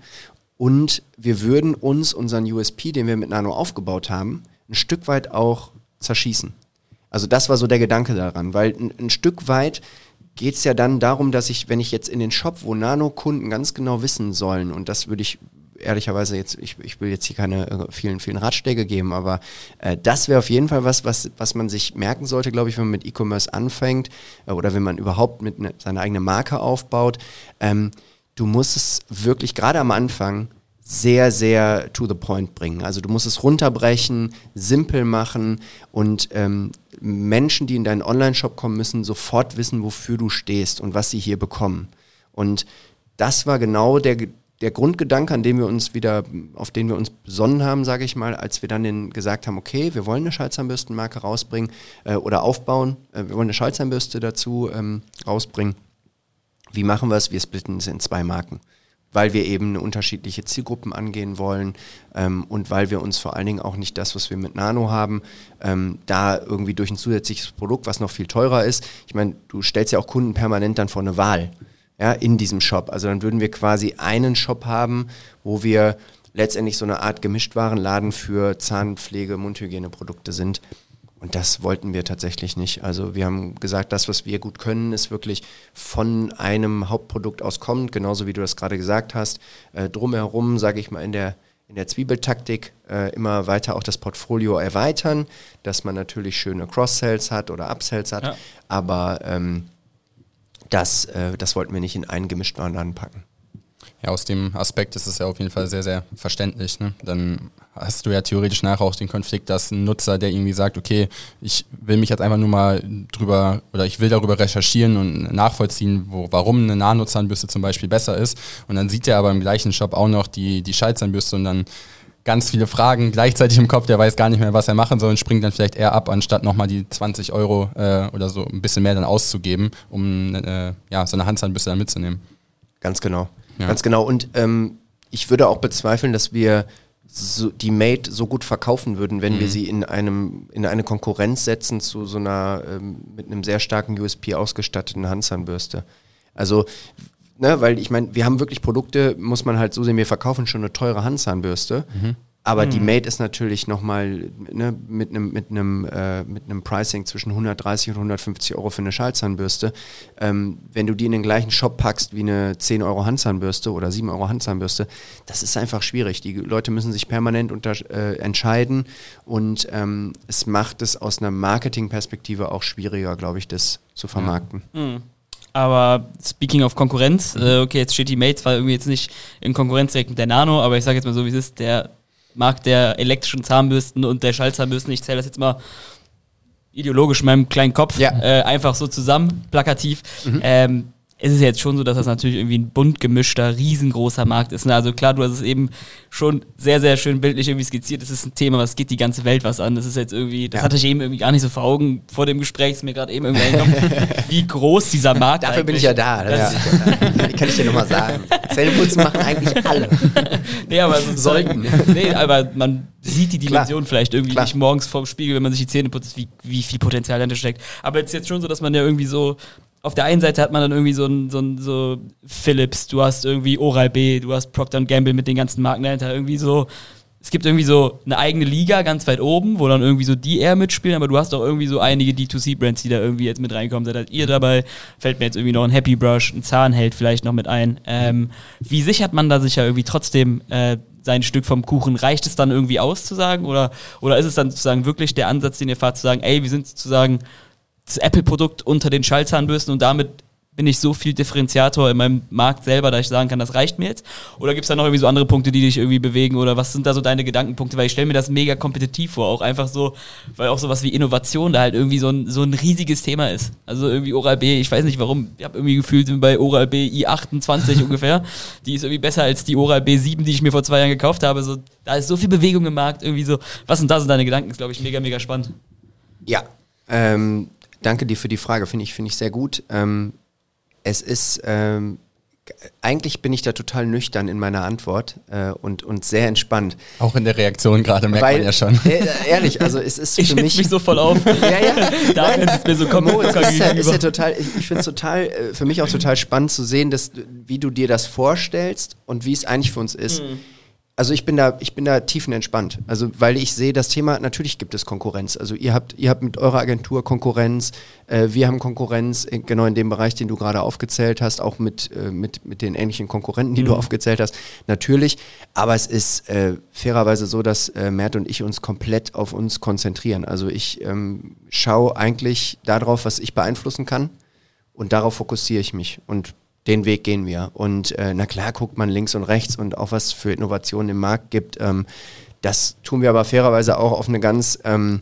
Und wir würden uns unseren USP, den wir mit Nano aufgebaut haben, ein Stück weit auch zerschießen. Also das war so der Gedanke daran, weil ein, ein Stück weit geht es ja dann darum, dass ich, wenn ich jetzt in den Shop, wo Nano-Kunden ganz genau wissen sollen, und das würde ich ehrlicherweise jetzt, ich, ich will jetzt hier keine äh, vielen, vielen Ratschläge geben, aber äh, das wäre auf jeden Fall was, was, was man sich merken sollte, glaube ich, wenn man mit E-Commerce anfängt äh, oder wenn man überhaupt mit ne, seine eigene Marke aufbaut. Ähm, du musst es wirklich gerade am Anfang sehr, sehr to the point bringen. Also du musst es runterbrechen, simpel machen und ähm, Menschen, die in deinen Online-Shop kommen, müssen sofort wissen, wofür du stehst und was sie hier bekommen. Und das war genau der, der Grundgedanke, an dem wir uns wieder, auf den wir uns besonnen haben, sage ich mal, als wir dann den gesagt haben, okay, wir wollen eine Schallzahnbürstenmarke rausbringen äh, oder aufbauen, äh, wir wollen eine Schallzahnbürste dazu ähm, rausbringen. Wie machen wir es? Wir splitten es in zwei Marken, weil wir eben unterschiedliche Zielgruppen angehen wollen ähm, und weil wir uns vor allen Dingen auch nicht das, was wir mit Nano haben, ähm, da irgendwie durch ein zusätzliches Produkt, was noch viel teurer ist. Ich meine, du stellst ja auch Kunden permanent dann vor eine Wahl ja, in diesem Shop. Also dann würden wir quasi einen Shop haben, wo wir letztendlich so eine Art Gemischtwarenladen für Zahnpflege, Mundhygieneprodukte sind. Und das wollten wir tatsächlich nicht. Also wir haben gesagt, das, was wir gut können, ist wirklich von einem Hauptprodukt aus kommt, genauso wie du das gerade gesagt hast. Äh, drumherum, sage ich mal, in der, in der Zwiebeltaktik äh, immer weiter auch das Portfolio erweitern, dass man natürlich schöne Cross-Sells hat oder Upsells hat. Ja. Aber ähm, das, äh, das wollten wir nicht in einen Gemischtwarenladen packen. Ja, aus dem Aspekt ist es ja auf jeden Fall sehr, sehr verständlich. Ne? Dann hast du ja theoretisch nachher auch den Konflikt, dass ein Nutzer, der irgendwie sagt, okay, ich will mich jetzt einfach nur mal drüber oder ich will darüber recherchieren und nachvollziehen, wo, warum eine Nano-Zahnbürste zum Beispiel besser ist. Und dann sieht er aber im gleichen Shop auch noch die, die Schallzahnbürste und dann ganz viele Fragen gleichzeitig im Kopf, der weiß gar nicht mehr, was er machen soll und springt dann vielleicht eher ab, anstatt nochmal die 20 Euro äh, oder so ein bisschen mehr dann auszugeben, um äh, ja, so eine Handzahnbürste dann mitzunehmen. Ganz genau. Ja. Ganz genau. Und ähm, ich würde auch bezweifeln, dass wir so, die Mate so gut verkaufen würden, wenn wir sie in einem in eine Konkurrenz setzen zu so einer ähm, mit einem sehr starken USP ausgestatteten Handzahnbürste. Also ne, weil ich meine, wir haben wirklich Produkte, muss man halt so sehen, wir verkaufen schon eine teure Handzahnbürste. Aber die Mate ist natürlich nochmal ne, mit einem mit einem äh, mit einem Pricing zwischen 130 und 150 Euro für eine Schallzahnbürste. Ähm, wenn du die in den gleichen Shop packst wie eine 10 Euro Handzahnbürste oder 7 Euro Handzahnbürste, das ist einfach schwierig. Die Leute müssen sich permanent unter, äh, entscheiden und ähm, es macht es aus einer Marketingperspektive auch schwieriger, glaube ich, das zu vermarkten. Aber speaking of Konkurrenz, äh, okay, jetzt steht die Mate zwar irgendwie jetzt nicht in Konkurrenz direkt mit der Nano, aber ich sage jetzt mal so, wie es ist, der Markt der elektrischen Zahnbürsten und der Schallzahnbürsten, ich zähle das jetzt mal ideologisch in meinem kleinen Kopf Ja. äh, einfach so zusammen, plakativ. Ähm, es ist jetzt schon so, dass das natürlich irgendwie ein bunt gemischter, riesengroßer Markt ist. Ne? Also klar, du hast es eben schon sehr, sehr schön bildlich irgendwie skizziert. Das ist ein Thema, was geht die ganze Welt was an. Das ist jetzt irgendwie, das ja. hatte ich eben irgendwie gar nicht so vor Augen vor dem Gespräch, ist mir gerade eben irgendwie eingekommen, wie groß dieser Markt Dafür bin ich ja da. Ja. Kann ich dir nochmal sagen. Zähneputzen machen eigentlich alle. nee, aber so sollten. nee, aber man sieht die Dimension Klar. vielleicht irgendwie Klar. nicht morgens vorm Spiegel, wenn man sich die Zähne putzt, wie, wie viel Potenzial dahinter steckt. Aber es ist jetzt schon so, dass man ja irgendwie so auf der einen Seite hat man dann irgendwie so ein, so ein so Philips, du hast irgendwie Oral-B, du hast Procter Gamble mit den ganzen Marken dahinter, irgendwie so, es gibt irgendwie so eine eigene Liga ganz weit oben, wo dann irgendwie so die eher mitspielen, aber du hast auch irgendwie so einige D2C-Brands, die da irgendwie jetzt mit reinkommen. Seid halt ihr dabei, fällt mir jetzt irgendwie noch ein Happy Brush, ein Zahnheld vielleicht noch mit ein. Ähm, wie sichert man da sich ja irgendwie trotzdem äh, sein Stück vom Kuchen? Reicht es dann irgendwie aus zu sagen oder, oder ist es dann sozusagen wirklich der Ansatz, den ihr fahrt, zu sagen, ey, wir sind sozusagen das Apple-Produkt unter den Schallzahnbürsten und damit bin ich so viel Differenziator in meinem Markt selber, dass ich sagen kann, das reicht mir jetzt? Oder gibt es da noch irgendwie so andere Punkte, die dich irgendwie bewegen? Oder was sind da so deine Gedankenpunkte? Weil ich stelle mir das mega kompetitiv vor, auch einfach so, weil auch sowas wie Innovation da halt irgendwie so ein, so ein riesiges Thema ist. Also irgendwie Oral-B, ich weiß nicht warum, ich habe irgendwie gefühlt, sind bei Oral-B i28 ungefähr. Die ist irgendwie besser als die Oral-B 7, die ich mir vor zwei Jahren gekauft habe. So, da ist so viel Bewegung im Markt, irgendwie so. Was sind da so deine Gedanken? Ist, glaube ich, mega, mega spannend. Ja, ähm, danke dir für die Frage, finde ich, finde ich sehr gut. Ähm, es ist, ähm, eigentlich bin ich da total nüchtern in meiner Antwort äh, und, und sehr entspannt. Auch in der Reaktion gerade merkt Weil, man ja schon. Äh, ehrlich, also es ist ich für mich... mich so voll auf. ja, ja. Da ist mir so Mo, ist, ist, ja, ist ja total, ich, ich finde es total, äh, für mich auch total spannend zu sehen, dass, wie du dir das vorstellst und wie es eigentlich für uns ist. Mhm also ich bin da, ich bin da tiefenentspannt. Also weil ich sehe das Thema, natürlich gibt es Konkurrenz. Also ihr habt, ihr habt mit eurer Agentur Konkurrenz, äh, wir haben Konkurrenz, in, genau in dem Bereich, den du gerade aufgezählt hast, auch mit, äh, mit, mit den ähnlichen Konkurrenten, die mhm. du aufgezählt hast, natürlich. Aber es ist äh, fairerweise so, dass äh, Mert und ich uns komplett auf uns konzentrieren. Also ich ähm, schaue eigentlich darauf, was ich beeinflussen kann und darauf fokussiere ich mich. Und den Weg gehen wir. Und äh, na klar guckt man links und rechts und auch was für Innovationen im Markt gibt. Ähm, das tun wir aber fairerweise auch auf eine ganz ähm,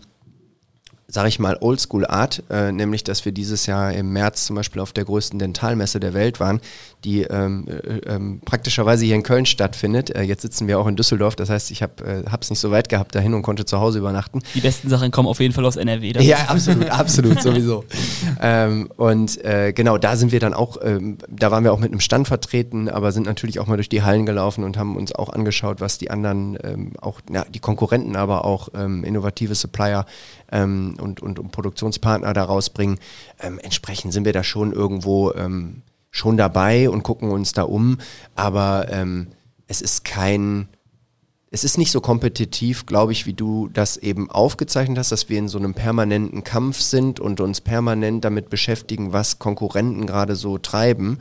sage ich mal, Oldschool-Art, äh, nämlich dass wir dieses Jahr im März zum Beispiel auf der größten Dentalmesse der Welt waren, die ähm, äh, ähm, praktischerweise hier in Köln stattfindet. Äh, jetzt sitzen wir auch in Düsseldorf, das heißt, ich habe es äh, nicht so weit gehabt dahin und konnte zu Hause übernachten. Die besten Sachen kommen auf jeden Fall aus NRW. Ja, absolut, absolut, sowieso. Ähm, und äh, genau, da sind wir dann auch, ähm, da waren wir auch mit einem Stand vertreten, aber sind natürlich auch mal durch die Hallen gelaufen und haben uns auch angeschaut, was die anderen, ähm, auch ja, die Konkurrenten, aber auch innovative Supplier ähm, und, und, und Produktionspartner da rausbringen. Ähm, entsprechend sind wir da schon irgendwo ähm, schon dabei und gucken uns da um. Aber ähm, es ist kein, es ist nicht so kompetitiv, glaube ich, wie du das eben aufgezeichnet hast, dass wir in so einem permanenten Kampf sind und uns permanent damit beschäftigen, was Konkurrenten gerade so treiben.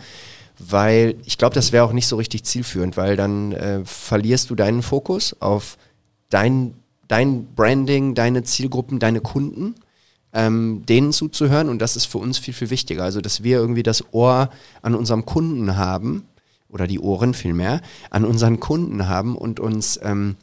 Weil ich glaube, das wäre auch nicht so richtig zielführend, weil dann äh, verlierst du deinen Fokus auf dein dein Branding, deine Zielgruppen, deine Kunden, ähm, denen zuzuhören. Und das ist für uns viel, viel wichtiger. Also, dass wir irgendwie das Ohr an unserem Kunden haben, oder die Ohren vielmehr, an unseren Kunden haben und uns ähm,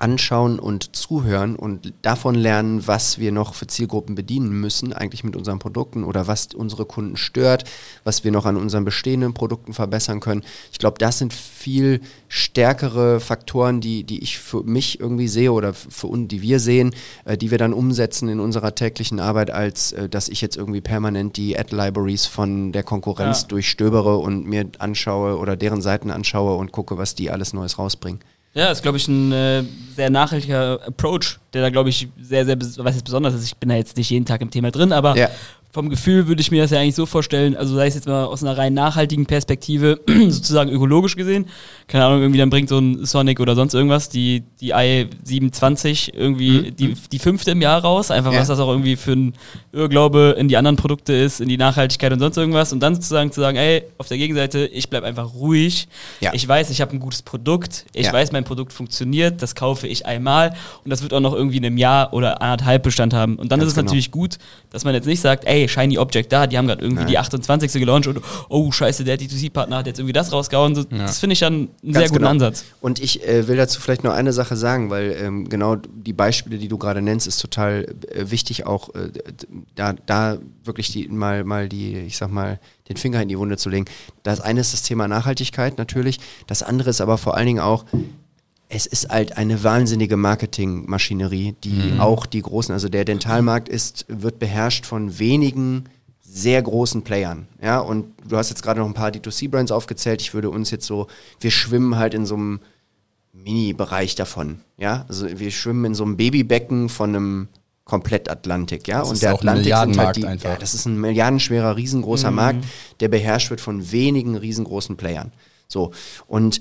anschauen und zuhören und davon lernen, was wir noch für Zielgruppen bedienen müssen, eigentlich mit unseren Produkten oder was unsere Kunden stört, was wir noch an unseren bestehenden Produkten verbessern können. Ich glaube, das sind viel stärkere Faktoren, die, die ich für mich irgendwie sehe oder für uns, die wir sehen, äh, die wir dann umsetzen in unserer täglichen Arbeit, als äh, dass ich jetzt irgendwie permanent die Ad-Libraries von der Konkurrenz ja. durchstöbere und mir anschaue oder deren Seiten anschaue und gucke, was die alles Neues rausbringen. Ja, ist, glaube ich, ein äh, sehr nachhaltiger Approach, der da, glaube ich, sehr, sehr, was jetzt besonders ist. Ich bin da jetzt nicht jeden Tag im Thema drin, aber ja vom Gefühl würde ich mir das ja eigentlich so vorstellen, also sei es jetzt mal aus einer rein nachhaltigen Perspektive, sozusagen ökologisch gesehen, keine Ahnung, irgendwie dann bringt so ein Sonic oder sonst irgendwas die, die i720 irgendwie mhm. die, die fünfte im Jahr raus, einfach ja. was das auch irgendwie für ein Irrglaube in die anderen Produkte ist, in die Nachhaltigkeit und sonst irgendwas und dann sozusagen zu sagen, ey, auf der Gegenseite, ich bleib einfach ruhig, ja. ich weiß, ich habe ein gutes Produkt, ich ja. weiß, mein Produkt funktioniert, das kaufe ich einmal und das wird auch noch irgendwie in einem Jahr oder anderthalb Bestand haben und dann Ganz ist es genau. natürlich gut, dass man jetzt nicht sagt, ey, hey, Shiny Object da, die haben gerade irgendwie die 28. gelauncht und oh, scheiße, der D2C-Partner hat jetzt irgendwie das rausgehauen. So, Das finde ich dann einen sehr Ganz guten genau. Ansatz. Und ich äh, will dazu vielleicht noch eine Sache sagen, weil ähm, genau die Beispiele, die du gerade nennst, ist total äh, wichtig, auch äh, da, da wirklich die, mal, mal die, ich sag mal, den Finger in die Wunde zu legen. Das eine ist das Thema Nachhaltigkeit natürlich, das andere ist aber vor allen Dingen auch, es ist halt eine wahnsinnige Marketingmaschinerie, die auch die großen, also der Dentalmarkt ist, wird beherrscht von wenigen sehr großen Playern. Ja, und du hast jetzt gerade noch ein paar D2C-Brands aufgezählt. Ich würde uns jetzt so, wir schwimmen halt in so einem Mini-Bereich davon. Ja, also wir schwimmen in so einem Babybecken von einem Komplettatlantik, ja. Das und ist der Atlantik sind halt Milliardenmarkt die, einfach. ja, das ist ein milliardenschwerer, riesengroßer Markt, der beherrscht wird von wenigen riesengroßen Playern. So. Und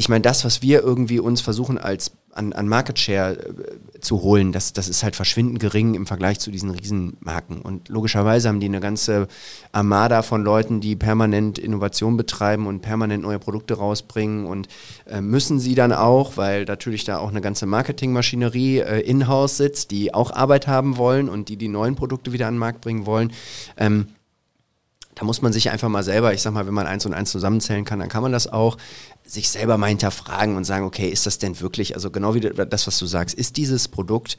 ich meine, das, was wir irgendwie uns versuchen als an, an Market Share äh, zu holen, das, das ist halt verschwindend gering im Vergleich zu diesen Riesenmarken. Und logischerweise haben die eine ganze Armada von Leuten, die permanent Innovation betreiben und permanent neue Produkte rausbringen und äh, müssen sie dann auch, weil natürlich da auch eine ganze Marketingmaschinerie äh, in-house sitzt, die auch Arbeit haben wollen und die die neuen Produkte wieder an den Markt bringen wollen. Ähm, da muss man sich einfach mal selber, ich sag mal, wenn man eins und eins zusammenzählen kann, dann kann man das auch sich selber mal hinterfragen und sagen, okay, ist das denn wirklich, also genau wie das, was du sagst, ist dieses Produkt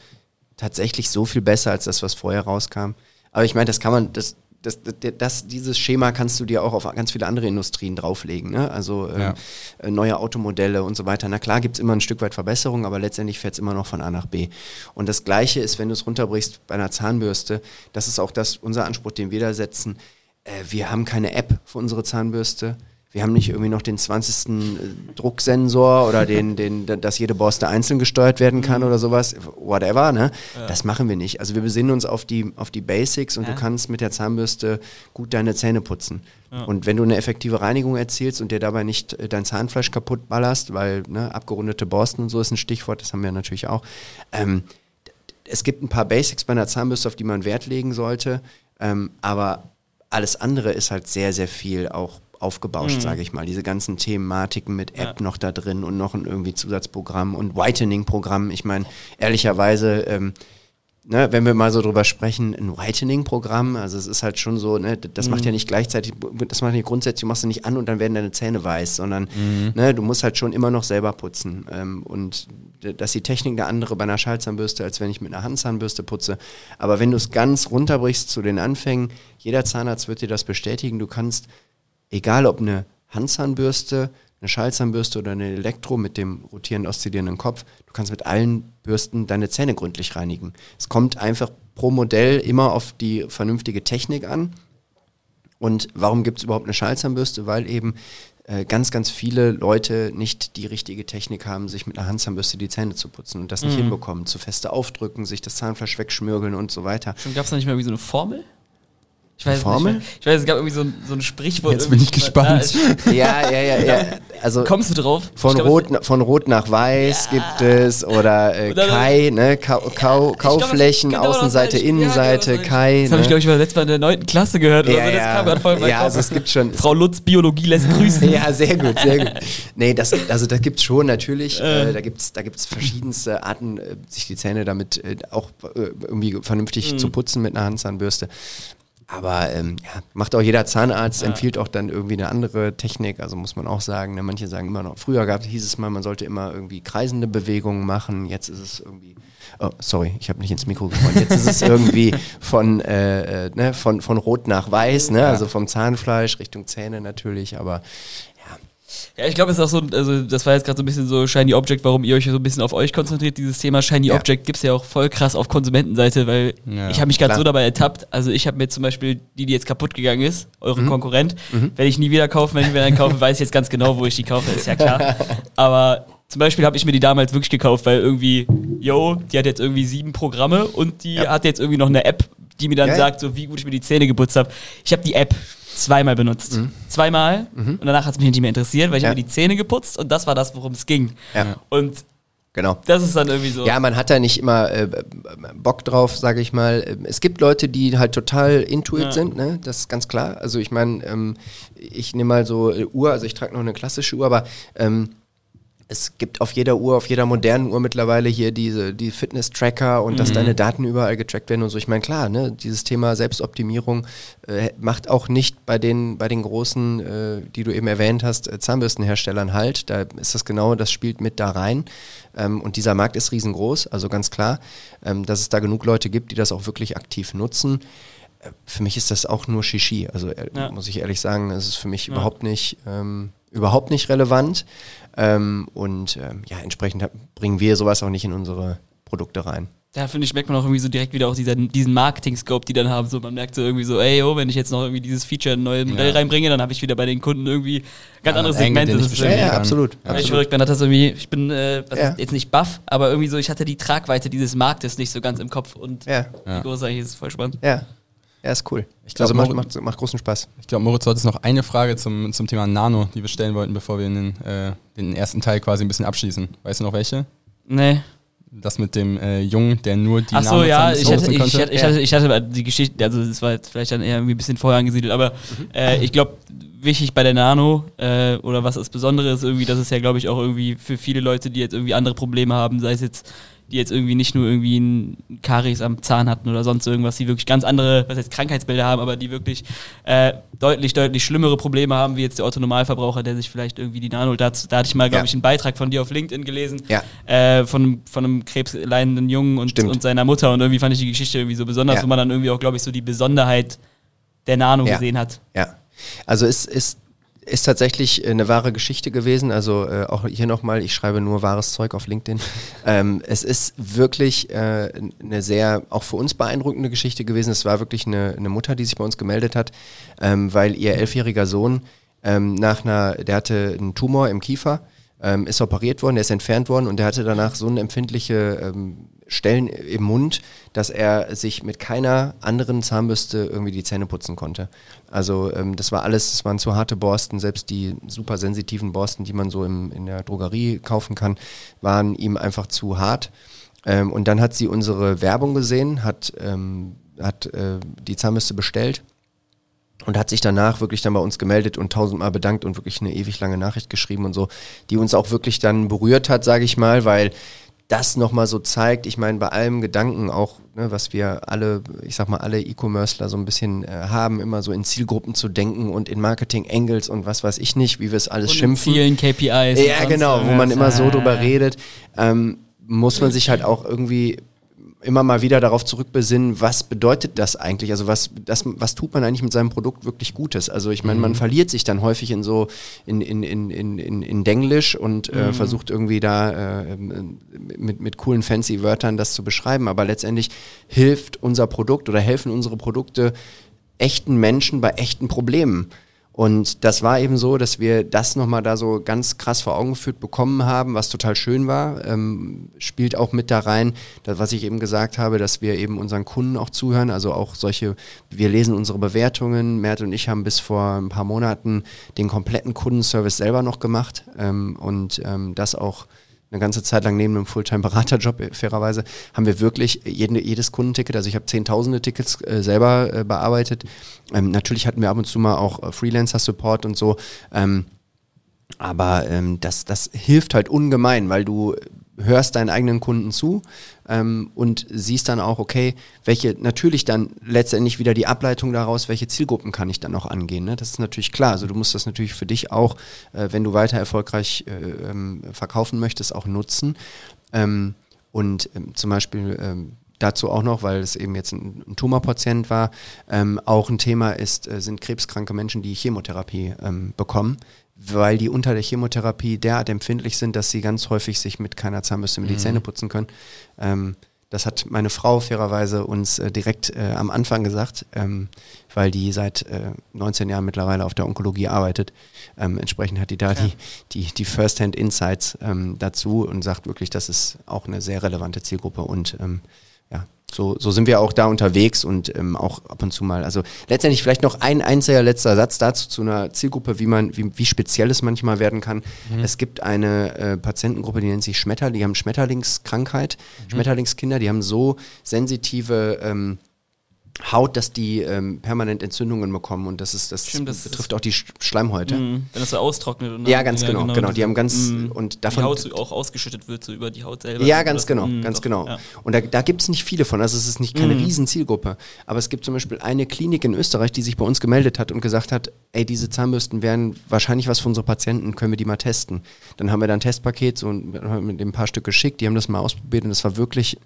tatsächlich so viel besser als das, was vorher rauskam? Aber ich meine, das kann man, das, das, das, das, dieses Schema kannst du dir auch auf ganz viele andere Industrien drauflegen. Ne? Also ähm, Ja. äh, neue Automodelle und so weiter. Na klar gibt es immer ein Stück weit Verbesserung, aber letztendlich fährt es immer noch von A nach B. Und das Gleiche ist, wenn du es runterbrichst bei einer Zahnbürste, das ist auch das, unser Anspruch, den wir da setzen. Äh, wir haben keine App für unsere Zahnbürste. Wir haben nicht irgendwie noch den 20. äh, Drucksensor oder den, den, da- dass jede Borste einzeln gesteuert werden kann oder sowas. Whatever, ne? Das machen wir nicht. Also wir besinnen uns auf die, auf die Basics und Ja. du kannst mit der Zahnbürste gut deine Zähne putzen. Und wenn du eine effektive Reinigung erzielst und dir dabei nicht äh, dein Zahnfleisch kaputt ballerst, weil ne, abgerundete Borsten und so ist ein Stichwort, das haben wir natürlich auch. Ähm, es gibt ein paar Basics bei einer Zahnbürste, auf die man Wert legen sollte, ähm, aber alles andere ist halt sehr, sehr viel auch aufgebauscht, sage ich mal. Diese ganzen Thematiken mit App noch da drin und noch ein irgendwie Zusatzprogramm und Whitening-Programm. Ich meine, ehrlicherweise, ähm, ne, wenn wir mal so drüber sprechen, ein Whitening-Programm, also es ist halt schon so, ne, das macht ja nicht gleichzeitig, das macht nicht grundsätzlich, du machst du nicht an und dann werden deine Zähne weiß, sondern ne, du musst halt schon immer noch selber putzen. Ähm, und dass die Technik eine andere bei einer Schallzahnbürste, als wenn ich mit einer Handzahnbürste putze. Aber wenn du es ganz runterbrichst zu den Anfängen, jeder Zahnarzt wird dir das bestätigen, du kannst, egal ob eine Handzahnbürste, eine Schallzahnbürste oder eine Elektro mit dem rotierend oszillierenden Kopf, du kannst mit allen Bürsten deine Zähne gründlich reinigen. Es kommt einfach pro Modell immer auf die vernünftige Technik an. Und warum gibt es überhaupt eine Schallzahnbürste? Weil eben äh, ganz, ganz viele Leute nicht die richtige Technik haben, sich mit einer Handzahnbürste die Zähne zu putzen und das nicht hinbekommen. Zu feste aufdrücken, sich das Zahnfleisch wegschmürgeln und so weiter. Gab es da nicht mal irgendwie so eine Formel? Ich weiß es Formel? Nicht, ich weiß, es gab irgendwie so ein, so ein Sprichwort. Jetzt bin ich gespannt. Ah, Ja, ja, ja, ja. Also Kommst du drauf? von, glaub, Rot, na- von Rot nach Weiß gibt es oder äh, Kai, ne? Kau, Kau, glaub, Kauflächen, genau das Außenseite, ich- ja, Innenseite, genau das Kai. Das habe ich, ne? glaube ich, mal letztes Mal in der 9. Klasse gehört. Oder Ja, so. Das ja. kam gerade voll Ja, Kopf. also es gibt schon- Frau Lutz, Biologie lässt grüßen. Ja, sehr gut, sehr gut. Nee, das, also da gibt's schon natürlich, Äh. äh, da gibt's da gibt's verschiedenste Arten, äh, sich die Zähne damit äh, auch äh, irgendwie vernünftig Mhm. zu putzen mit einer Handzahnbürste. Aber ähm, ja, macht auch jeder Zahnarzt, empfiehlt auch dann irgendwie eine andere Technik, also muss man auch sagen. Ne? Manche sagen immer noch, früher gab, hieß es mal, man sollte immer irgendwie kreisende Bewegungen machen, jetzt ist es irgendwie, oh, sorry, ich habe nicht ins Mikro gesprochen, jetzt ist es irgendwie von, äh, äh, ne, von, von Rot nach Weiß, ne? also vom Zahnfleisch Richtung Zähne natürlich, aber Ja, ich glaube, es ist auch so, also das war jetzt gerade so ein bisschen so Shiny Object, warum ihr euch so ein bisschen auf euch konzentriert. Dieses Thema Shiny Ja. Object gibt es ja auch voll krass auf Konsumentenseite, weil Ja, ich habe mich gerade so dabei ertappt. Also ich habe mir zum Beispiel die, die jetzt kaputt gegangen ist, eure Mhm. Konkurrent, werde ich nie wieder kaufen. Wenn ich mir einen kaufe, weiß ich jetzt ganz genau, wo ich die kaufe, ist ja klar. Aber zum Beispiel habe ich mir die damals wirklich gekauft, weil irgendwie, yo, die hat jetzt irgendwie sieben Programme und die Ja. hat jetzt irgendwie noch eine App, die mir dann sagt, so wie gut ich mir die Zähne geputzt habe. Ich habe die App zweimal benutzt. Zweimal und danach hat es mich nicht mehr interessiert, weil ich Mhm. Ja. habe mir die Zähne geputzt und das war das, worum es ging. Ja. Und genau. das ist dann irgendwie so. Ja, man hat da nicht immer äh, Bock drauf, sage ich mal. Ähm, Es gibt Leute, die halt total intuit Ja. sind, ne? Das ist ganz klar. Also ich meine, ähm, ich nehme mal so äh, Uhr, also ich trage noch eine klassische Uhr, aber ähm, es gibt auf jeder Uhr, auf jeder modernen Uhr mittlerweile hier diese die Fitness-Tracker und dass deine Daten überall getrackt werden und so. Ich meine, klar, ne, dieses Thema Selbstoptimierung äh, macht auch nicht bei den, bei den großen, äh, die du eben erwähnt hast, äh, Zahnbürstenherstellern halt. Da ist das genau, das spielt mit da rein. Ähm, und dieser Markt ist riesengroß, also ganz klar, ähm, dass es da genug Leute gibt, die das auch wirklich aktiv nutzen. Äh, Für mich ist das auch nur Shishi. Also äh, Ja. muss ich ehrlich sagen, das ist für mich überhaupt nicht, ähm, überhaupt nicht relevant. Ähm, und ähm, ja, entsprechend bringen wir sowas auch nicht in unsere Produkte rein. Da finde ich, merkt man auch irgendwie so direkt wieder auch diesen, diesen Marketing-Scope, die dann haben. So, man merkt so irgendwie so, ey, oh, wenn ich jetzt noch irgendwie dieses Feature ein neues Modell reinbringe, dann habe ich wieder bei den Kunden irgendwie ganz anderes Angle, Segment. Das ist Ja, ja, absolut. Ja, ich absolut. verrückt, man hat das irgendwie, ich bin, äh, was Ja. ist, jetzt nicht buff, aber irgendwie so, ich hatte die Tragweite dieses Marktes nicht so ganz im Kopf und Ja, wie groß eigentlich ist es voll spannend. ja. Ja, ist cool. Ich glaub, also macht, macht, macht großen Spaß. Ich glaube, Moritz, du hattest noch eine Frage zum, zum Thema Nano, die wir stellen wollten, bevor wir den, äh, den ersten Teil quasi ein bisschen abschließen. Weißt du noch welche? Nee. Das mit dem äh, Jungen, der nur die Ach so, ja, ich hatte, ich, hatte, ich, hatte, ich hatte die Geschichte, also das war jetzt vielleicht dann eher irgendwie ein bisschen vorher angesiedelt, aber äh, ich glaube, wichtig bei der Nano äh, oder was das Besondere ist, irgendwie, das ist ja, glaube ich, auch irgendwie für viele Leute, die jetzt irgendwie andere Probleme haben, sei es jetzt, die jetzt irgendwie nicht nur irgendwie einen Karies am Zahn hatten oder sonst irgendwas, die wirklich ganz andere, was jetzt Krankheitsbilder haben, aber die wirklich äh, deutlich, deutlich schlimmere Probleme haben, wie jetzt der Otto-Normalverbraucher, der sich vielleicht irgendwie die Nano, da, da hatte ich mal, glaube Ja. ich, einen Beitrag von dir auf LinkedIn gelesen, Ja. äh, von, einem- von einem krebsleidenden Jungen und, Stimmt. und seiner Mutter und irgendwie fand ich die Geschichte irgendwie so besonders, Ja. wo man dann irgendwie auch, glaube ich, so die Besonderheit der Nano gesehen hat. Ja, also es ist, ist tatsächlich eine wahre Geschichte gewesen. Also äh, auch hier nochmal, ich schreibe nur wahres Zeug auf LinkedIn. ähm, es ist wirklich äh, eine sehr, auch für uns beeindruckende Geschichte gewesen. Es war wirklich eine, eine Mutter, die sich bei uns gemeldet hat, ähm, weil ihr elfjähriger Sohn ähm, nach einer, der hatte einen Tumor im Kiefer, ähm, ist operiert worden, der ist entfernt worden und der hatte danach so eine empfindliche ähm, Stellen im Mund, dass er sich mit keiner anderen Zahnbürste irgendwie die Zähne putzen konnte. Also ähm, das war alles, das waren zu harte Borsten, selbst die super sensitiven Borsten, die man so im, in der Drogerie kaufen kann, waren ihm einfach zu hart. Ähm, und dann hat sie unsere Werbung gesehen, hat, ähm, hat äh, die Zahnbürste bestellt und hat sich danach wirklich dann bei uns gemeldet und tausendmal bedankt und wirklich eine ewig lange Nachricht geschrieben und so, die uns auch wirklich dann berührt hat, sage ich mal, weil das nochmal so zeigt, ich meine, bei allem Gedanken auch, ne, was wir alle, ich sag mal, alle E-Commercer so ein bisschen äh, haben, immer so in Zielgruppen zu denken und in Marketing-Angles und was weiß ich nicht, wie wir es alles Und in schimpfen. Zielen, KPIs. und Ja, genau, wo man immer so drüber redet, ähm, muss man sich halt auch irgendwie immer mal wieder darauf zurückbesinnen, was bedeutet das eigentlich? Also was, das, was tut man eigentlich mit seinem Produkt wirklich Gutes? Also ich meine, man verliert sich dann häufig in so in, in, in, in, in, in Denglisch und äh, versucht irgendwie da äh, mit, mit coolen fancy Wörtern das zu beschreiben, aber letztendlich hilft unser Produkt oder helfen unsere Produkte echten Menschen bei echten Problemen. Und das war eben so, dass wir das nochmal da so ganz krass vor Augen geführt bekommen haben, was total schön war. Ähm, spielt auch mit da rein, das, was ich eben gesagt habe, dass wir eben unseren Kunden auch zuhören. Also auch solche, wir lesen unsere Bewertungen. Mert und ich haben bis vor ein paar Monaten den kompletten Kundenservice selber noch gemacht ähm, und ähm, das auch eine ganze Zeit lang neben einem Fulltime-Beraterjob, äh, fairerweise, haben wir wirklich jede, jedes Kundenticket, also ich habe zehntausende Tickets äh, selber äh, bearbeitet. Ähm, natürlich hatten wir ab und zu mal auch äh, Freelancer-Support und so. Ähm, aber ähm, das, das hilft halt ungemein, weil du hörst deinen eigenen Kunden zu ähm, und siehst dann auch, okay, welche, natürlich dann letztendlich wieder die Ableitung daraus, welche Zielgruppen kann ich dann noch angehen. Ne? Das ist natürlich klar. Also du musst das natürlich für dich auch, äh, wenn du weiter erfolgreich äh, ähm, verkaufen möchtest, auch nutzen. Ähm, und ähm, zum Beispiel ähm, dazu auch noch, weil es eben jetzt ein, ein Tumorpatient war, ähm, auch ein Thema ist, äh, sind krebskranke Menschen, die Chemotherapie ähm, bekommen, weil die unter der Chemotherapie derart empfindlich sind, dass sie ganz häufig sich mit keiner Zahnbürste mehr die Zähne putzen können. Ähm, das hat meine Frau fairerweise uns äh, direkt äh, am Anfang gesagt, ähm, weil die seit äh, 19 Jahren mittlerweile auf der Onkologie arbeitet. Ähm, entsprechend hat die da die, die, die First-Hand Insights ähm, dazu und sagt wirklich, das ist auch eine sehr relevante Zielgruppe und ähm, ja, so, so sind wir auch da unterwegs und ähm, auch ab und zu mal. Also letztendlich vielleicht noch ein einziger letzter Satz dazu zu einer Zielgruppe, wie man, wie, wie speziell es manchmal werden kann. Es gibt eine äh, Patientengruppe, die nennt sich Schmetter, die haben Schmetterlingskrankheit, Schmetterlingskinder, die haben so sensitive ähm, Haut, dass die ähm, permanent Entzündungen bekommen und das ist das, Stimmt, das betrifft auch die Sch- Schleimhäute. Mhm. Wenn das so austrocknet. Und Ja, ganz genau, genau. Die haben ganz Mhm. und davon die Haut auch ausgeschüttet wird, so über die Haut selber. Ja, ganz genau, Mhm, ganz doch, genau. ja. Und da, da gibt es nicht viele von, also es ist nicht keine Mhm. riesen Zielgruppe. Aber es gibt zum Beispiel eine Klinik in Österreich, die sich bei uns gemeldet hat und gesagt hat, ey, diese Zahnbürsten wären wahrscheinlich was für unsere Patienten, können wir die mal testen. Dann haben wir da ein Testpaket so und haben mit dem ein paar Stück geschickt, die haben das mal ausprobiert und das war wirklich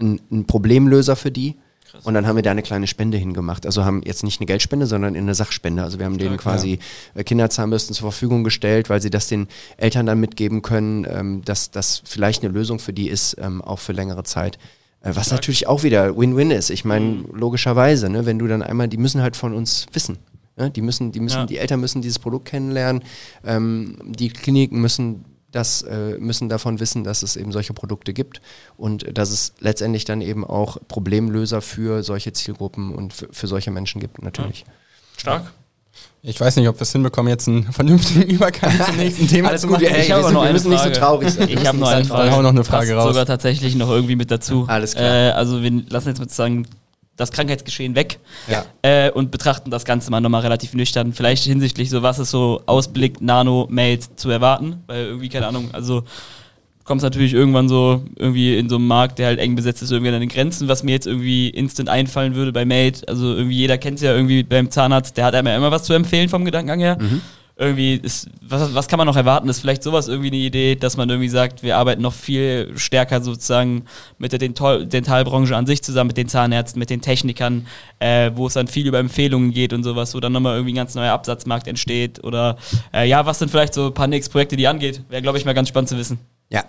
ein, ein Problemlöser für die. Und dann haben wir da eine kleine Spende hingemacht. Also haben jetzt nicht eine Geldspende, sondern eine Sachspende. Also wir haben denen quasi äh, Kinderzahnbürsten zur Verfügung gestellt, weil sie das den Eltern dann mitgeben können, ähm, dass das vielleicht eine Lösung für die ist, ähm, auch für längere Zeit. Äh, was natürlich auch wieder Win-Win ist. Ich meine, logischerweise, ne, wenn du dann einmal, die müssen halt von uns wissen. Ne? Die müssen, die müssen, Ja. die Eltern müssen dieses Produkt kennenlernen, ähm, die Kliniken müssen das äh, müssen davon wissen, dass es eben solche Produkte gibt und dass es letztendlich dann eben auch Problemlöser für solche Zielgruppen und für, für solche Menschen gibt, natürlich. Stark. Ich weiß nicht, ob wir es hinbekommen, jetzt einen vernünftigen Übergang zum nächsten Thema Alles zu gut, machen. ey, ich wir habe noch wir eine müssen nicht so Frage. traurig sein. Ich habe noch eine Dann Frage. hau noch eine Frage Passt raus. sogar tatsächlich noch irgendwie mit dazu. Alles klar. Äh, also wir lassen jetzt sozusagen das Krankheitsgeschehen weg Ja. äh, und betrachten das Ganze mal nochmal relativ nüchtern. Vielleicht hinsichtlich so, was ist so Ausblick Nano Made zu erwarten, weil irgendwie, keine Ahnung, also kommst natürlich irgendwann so irgendwie in so einem Markt, der halt eng besetzt ist, irgendwie an den Grenzen, was mir jetzt irgendwie instant einfallen würde bei Made. Also irgendwie jeder kennt es ja irgendwie beim Zahnarzt, der hat einem ja immer was zu empfehlen vom Gedankengang her. Irgendwie ist, was, was kann man noch erwarten? Ist vielleicht sowas irgendwie eine Idee, dass man irgendwie sagt, wir arbeiten noch viel stärker sozusagen mit der Dental Dentalbranche an sich zusammen, mit den Zahnärzten, mit den Technikern, äh, wo es dann viel über Empfehlungen geht und sowas, wo dann nochmal irgendwie ein ganz neuer Absatzmarkt entsteht. Oder äh, ja, was sind vielleicht so ein paar nächste Projekte, die angeht? Wäre, glaube ich, mal ganz spannend zu wissen. Ja,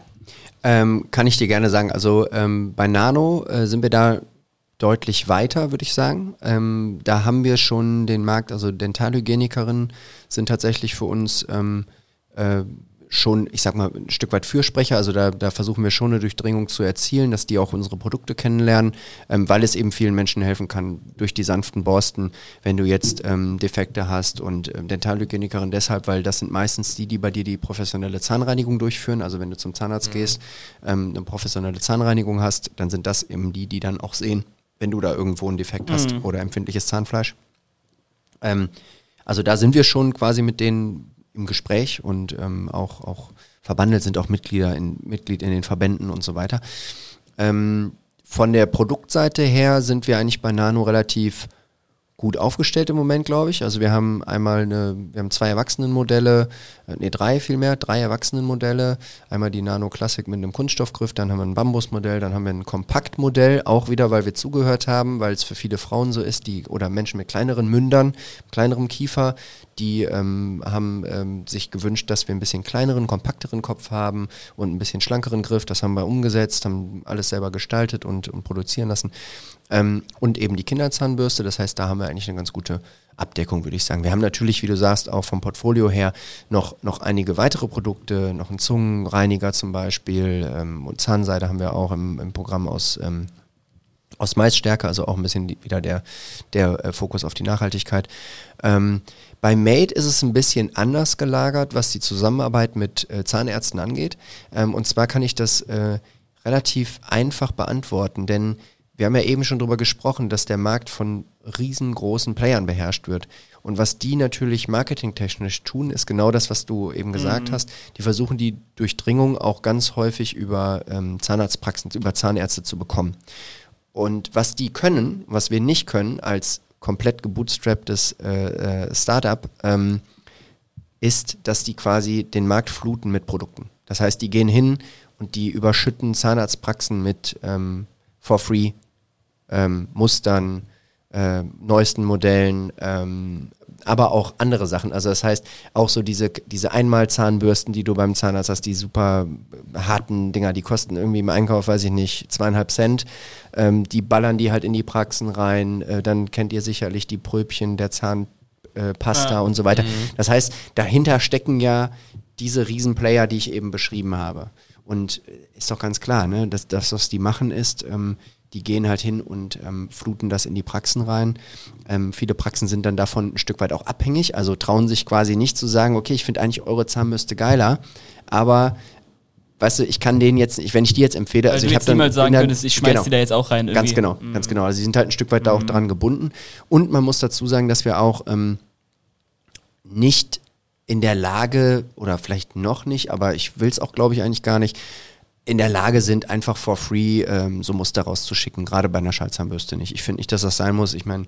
ähm, kann ich dir gerne sagen. Also ähm, bei Nano äh, sind wir da deutlich weiter, würde ich sagen. Ähm, da haben wir schon den Markt, also Dentalhygienikerinnen sind tatsächlich für uns ähm, äh, schon, ich sag mal, ein Stück weit Fürsprecher. Also da, da versuchen wir schon eine Durchdringung zu erzielen, dass die auch unsere Produkte kennenlernen, ähm, weil es eben vielen Menschen helfen kann durch die sanften Borsten, wenn du jetzt ähm, Defekte hast und ähm, Dentalhygienikerin deshalb, weil das sind meistens die, die bei dir die professionelle Zahnreinigung durchführen. Also wenn du zum Zahnarzt gehst, ähm, eine professionelle Zahnreinigung hast, dann sind das eben die, die dann auch sehen, wenn du da irgendwo einen Defekt hast oder empfindliches Zahnfleisch. Ähm, also da sind wir schon quasi mit denen im Gespräch und ähm, auch, auch verbandelt sind auch Mitglieder in, Mitglied in den Verbänden und so weiter. Ähm, von der Produktseite her sind wir eigentlich bei Nano relativ gut aufgestellt im Moment, glaube ich. Also wir haben einmal eine, wir haben zwei Erwachsenenmodelle, äh, nee, drei vielmehr, drei Erwachsenenmodelle. Einmal die Nano Classic mit einem Kunststoffgriff, dann haben wir ein Bambusmodell, dann haben wir ein Kompaktmodell, auch wieder, weil wir zugehört haben, weil es für viele Frauen so ist, die oder Menschen mit kleineren Mündern, kleinerem Kiefer, die ähm, haben ähm, sich gewünscht, dass wir ein bisschen kleineren, kompakteren Kopf haben und ein bisschen schlankeren Griff. Das haben wir umgesetzt, haben alles selber gestaltet und, und produzieren lassen. Ähm, und eben die Kinderzahnbürste, das heißt, da haben wir eigentlich eine ganz gute Abdeckung, würde ich sagen. Wir haben natürlich, wie du sagst, auch vom Portfolio her noch, noch einige weitere Produkte, noch einen Zungenreiniger zum Beispiel ähm, und Zahnseide haben wir auch im, im Programm aus, ähm, aus Maisstärke, also auch ein bisschen die, wieder der, der äh, Fokus auf die Nachhaltigkeit. Ähm, bei Made ist es ein bisschen anders gelagert, was die Zusammenarbeit mit äh, Zahnärzten angeht. Ähm, und zwar kann ich das äh, relativ einfach beantworten, denn wir haben ja eben schon darüber gesprochen, dass der Markt von riesengroßen Playern beherrscht wird. Und was die natürlich marketingtechnisch tun, ist genau das, was du eben gesagt hast. Die versuchen die Durchdringung auch ganz häufig über ähm, Zahnarztpraxen, über Zahnärzte zu bekommen. Und was die können, was wir nicht können als komplett gebootstrapptes äh, äh, Startup, ähm, ist, dass die quasi den Markt fluten mit Produkten. Das heißt, die gehen hin und die überschütten Zahnarztpraxen mit ähm, for free ähm, Mustern, äh, neuesten Modellen, ähm, aber auch andere Sachen. Also das heißt, auch so diese, diese Einmalzahnbürsten, die du beim Zahnarzt hast, die super harten Dinger, die kosten irgendwie im Einkauf, weiß ich nicht, zweieinhalb Cent. Ähm, die ballern die halt in die Praxen rein. Äh, dann kennt ihr sicherlich die Pröbchen der Zahnpasta Ja. und so weiter. Das heißt, dahinter stecken ja diese Riesenplayer, die ich eben beschrieben habe. Und äh, ist doch ganz klar, ne, dass das, was die machen, ist, ähm, die gehen halt hin und ähm, fluten das in die Praxen rein. Ähm, viele Praxen sind dann davon ein Stück weit auch abhängig, also trauen sich quasi nicht zu sagen, okay, ich finde eigentlich eure Zahnbürste geiler, aber weißt du, ich kann denen jetzt, ich, wenn ich die jetzt empfehle, Weil also ich habe dann niemals sagen dann- könntest, ich schmeiß die da jetzt auch rein Ganz irgendwie. genau, Mhm. ganz genau. Also sie sind halt ein Stück weit da auch dran gebunden. Und man muss dazu sagen, dass wir auch ähm, nicht in der Lage, oder vielleicht noch nicht, aber ich will es auch, glaube ich, eigentlich gar nicht, in der Lage sind, einfach for free ähm, so Muster rauszuschicken, gerade bei einer Schallzahnbürste nicht. Ich finde nicht, dass das sein muss. Ich meine,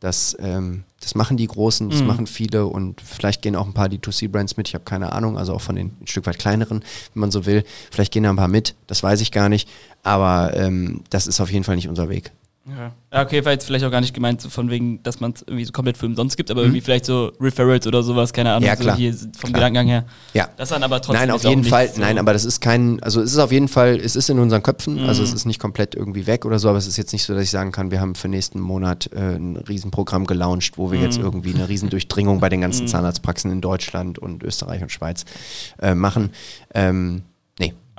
das, ähm, das machen die Großen, Mhm. das machen viele und vielleicht gehen auch ein paar D2C-Brands mit, ich habe keine Ahnung, also auch von den ein Stück weit kleineren, wenn man so will. Vielleicht gehen da ein paar mit, das weiß ich gar nicht, aber ähm, das ist auf jeden Fall nicht unser Weg. Ja. ja, okay, war jetzt vielleicht auch gar nicht gemeint, so von wegen, dass man es irgendwie so komplett für umsonst gibt, aber irgendwie vielleicht so Referrals oder sowas, keine Ahnung, Mhm. Ja, so klar. hier vom Klar. Gedankengang her. Ja. Das dann aber trotzdem. Nein, auf jeden Fall. So Nein, aber das ist kein, also es ist auf jeden Fall, es ist in unseren Köpfen, Mhm. also es ist nicht komplett irgendwie weg oder so, aber es ist jetzt nicht so, dass ich sagen kann, wir haben für nächsten Monat äh, ein Riesenprogramm gelauncht, wo wir Mhm. jetzt irgendwie eine Riesendurchdringung bei den ganzen Zahnarztpraxen in Deutschland und Österreich und Schweiz äh, machen. Ähm.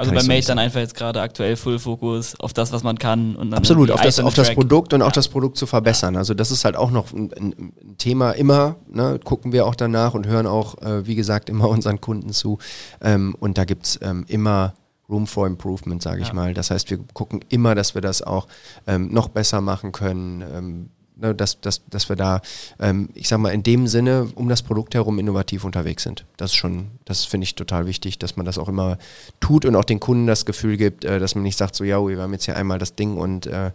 Also bei Mate dann einfach jetzt gerade aktuell Full Fokus auf das, was man kann. Und dann Absolut, auf das, auf das. Produkt und auch das Produkt zu verbessern. Also das ist halt auch noch ein, ein, Thema immer, ne, gucken wir auch danach und hören auch, äh, wie gesagt, immer unseren Kunden zu. Ähm, und da gibt's ähm, immer Room for Improvement, sage ich Ja. mal. Das heißt, wir gucken immer, dass wir das auch ähm, noch besser machen können. Ne, dass, dass, dass wir da, ähm, ich sag mal, in dem Sinne um das Produkt herum innovativ unterwegs sind. Das ist schon, das finde ich total wichtig, dass man das auch immer tut und auch den Kunden das Gefühl gibt, äh, dass man nicht sagt, so, ja, wir haben jetzt hier einmal das Ding und äh,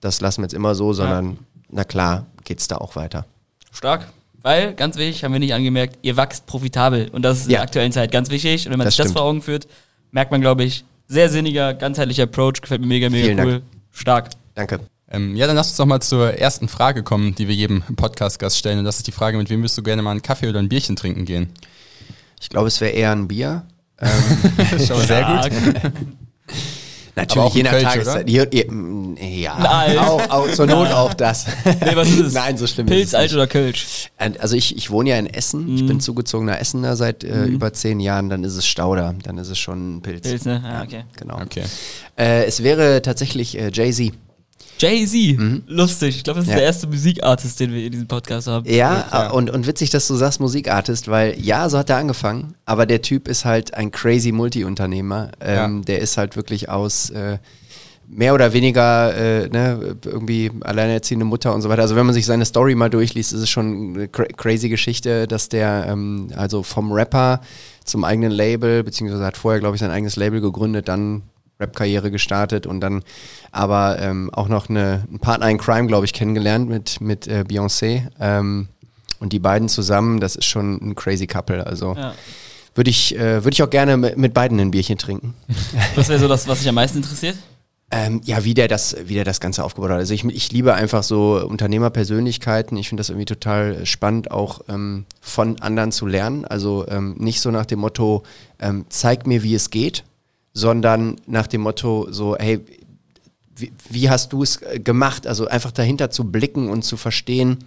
das lassen wir jetzt immer so, sondern na klar, geht's da auch weiter. Stark. Weil, ganz wichtig, haben wir nicht angemerkt, ihr wächst profitabel. Und das ist in Ja. der aktuellen Zeit ganz wichtig. Und wenn man Das sich das stimmt. vor Augen führt, merkt man, glaube ich, sehr sinniger, ganzheitlicher Approach. Gefällt mir mega, mega Vielen cool. Dank. Stark. Danke. Ähm, ja, dann lass uns doch mal zur ersten Frage kommen, die wir jedem Podcast-Gast stellen. Und das ist die Frage, mit wem würdest du gerne mal einen Kaffee oder ein Bierchen trinken gehen? Ich glaube, es wäre eher ein Bier. Ähm, Schon sehr gut. natürlich, je nach Kölsch, Tageszeit. Hier, mm, ja, Nein. Auch, auch, zur Not auch das. Nee, was ist es? Nein, so schlimm Pilz, ist es Alt nicht. oder Kölsch? Also ich, ich wohne ja in Essen, ich Mhm. bin zugezogener Essener seit äh, über zehn Jahren, dann ist es Stauder, dann ist es schon ein Pilz. Pilz, ne? Ah, okay. Genau. Okay. Äh, es wäre tatsächlich äh, Jay-Z. Jay-Z. Lustig. Ich glaube, das ist Mhm. Ja. der erste Musikartist, den wir in diesem Podcast haben. Ja, äh, Und, und witzig, dass du sagst Musikartist, weil ja, so hat er angefangen, aber der Typ ist halt ein crazy Multi-Unternehmer. Ähm, Ja. Der ist halt wirklich aus äh, mehr oder weniger äh, ne, irgendwie alleinerziehende Mutter und so weiter. Also wenn man sich seine Story mal durchliest, ist es schon eine cra crazy Geschichte, dass der ähm, also vom Rapper zum eigenen Label, beziehungsweise hat vorher, glaube ich, sein eigenes Label gegründet, dann Rap-Karriere gestartet und dann aber ähm, auch noch eine, einen Partner in Crime, glaube ich, kennengelernt mit, mit äh, Beyoncé. Ähm, und die beiden zusammen, das ist schon ein crazy Couple. Also Ja. würde ich, äh, würde ich auch gerne mit, mit beiden ein Bierchen trinken. Das wäre so das, was dich am meisten interessiert? Ähm, ja, wie der, das, wie der das Ganze aufgebaut hat. Also ich, ich liebe einfach so Unternehmerpersönlichkeiten. Ich finde das irgendwie total spannend, auch ähm, von anderen zu lernen. Also ähm, nicht so nach dem Motto, ähm, zeig mir, wie es geht, sondern nach dem Motto so, hey, wie, wie hast du es äh, gemacht? Also einfach dahinter zu blicken und zu verstehen,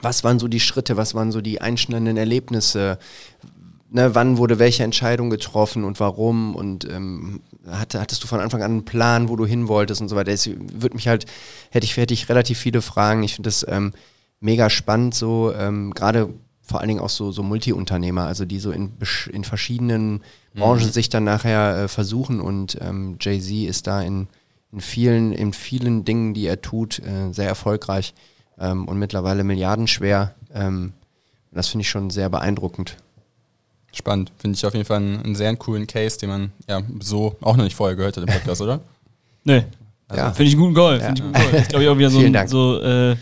was waren so die Schritte, was waren so die einschneidenden Erlebnisse, ne, wann wurde welche Entscheidung getroffen und warum und ähm, hatte, hattest du von Anfang an einen Plan, wo du hin wolltest und so weiter. Es würde mich halt, hätte ich, hätte ich relativ viele Fragen. Ich finde das ähm, mega spannend, so ähm, gerade vor allen Dingen auch so, so Multi-Unternehmer, also die so in, in verschiedenen Branchen sich dann nachher äh, versuchen und ähm, Jay-Z ist da in, in vielen, in vielen Dingen, die er tut, äh, sehr erfolgreich ähm, und mittlerweile milliardenschwer. Ähm, das finde ich schon sehr beeindruckend. Spannend. Finde ich auf jeden Fall einen, einen sehr coolen Case, den man ja so auch noch nicht vorher gehört hat im Podcast, oder? Nee. Ja. Finde ich einen guten Call. Ja. Ich ist, glaube ich, auch wieder so, Vielen ein, Dank. so äh,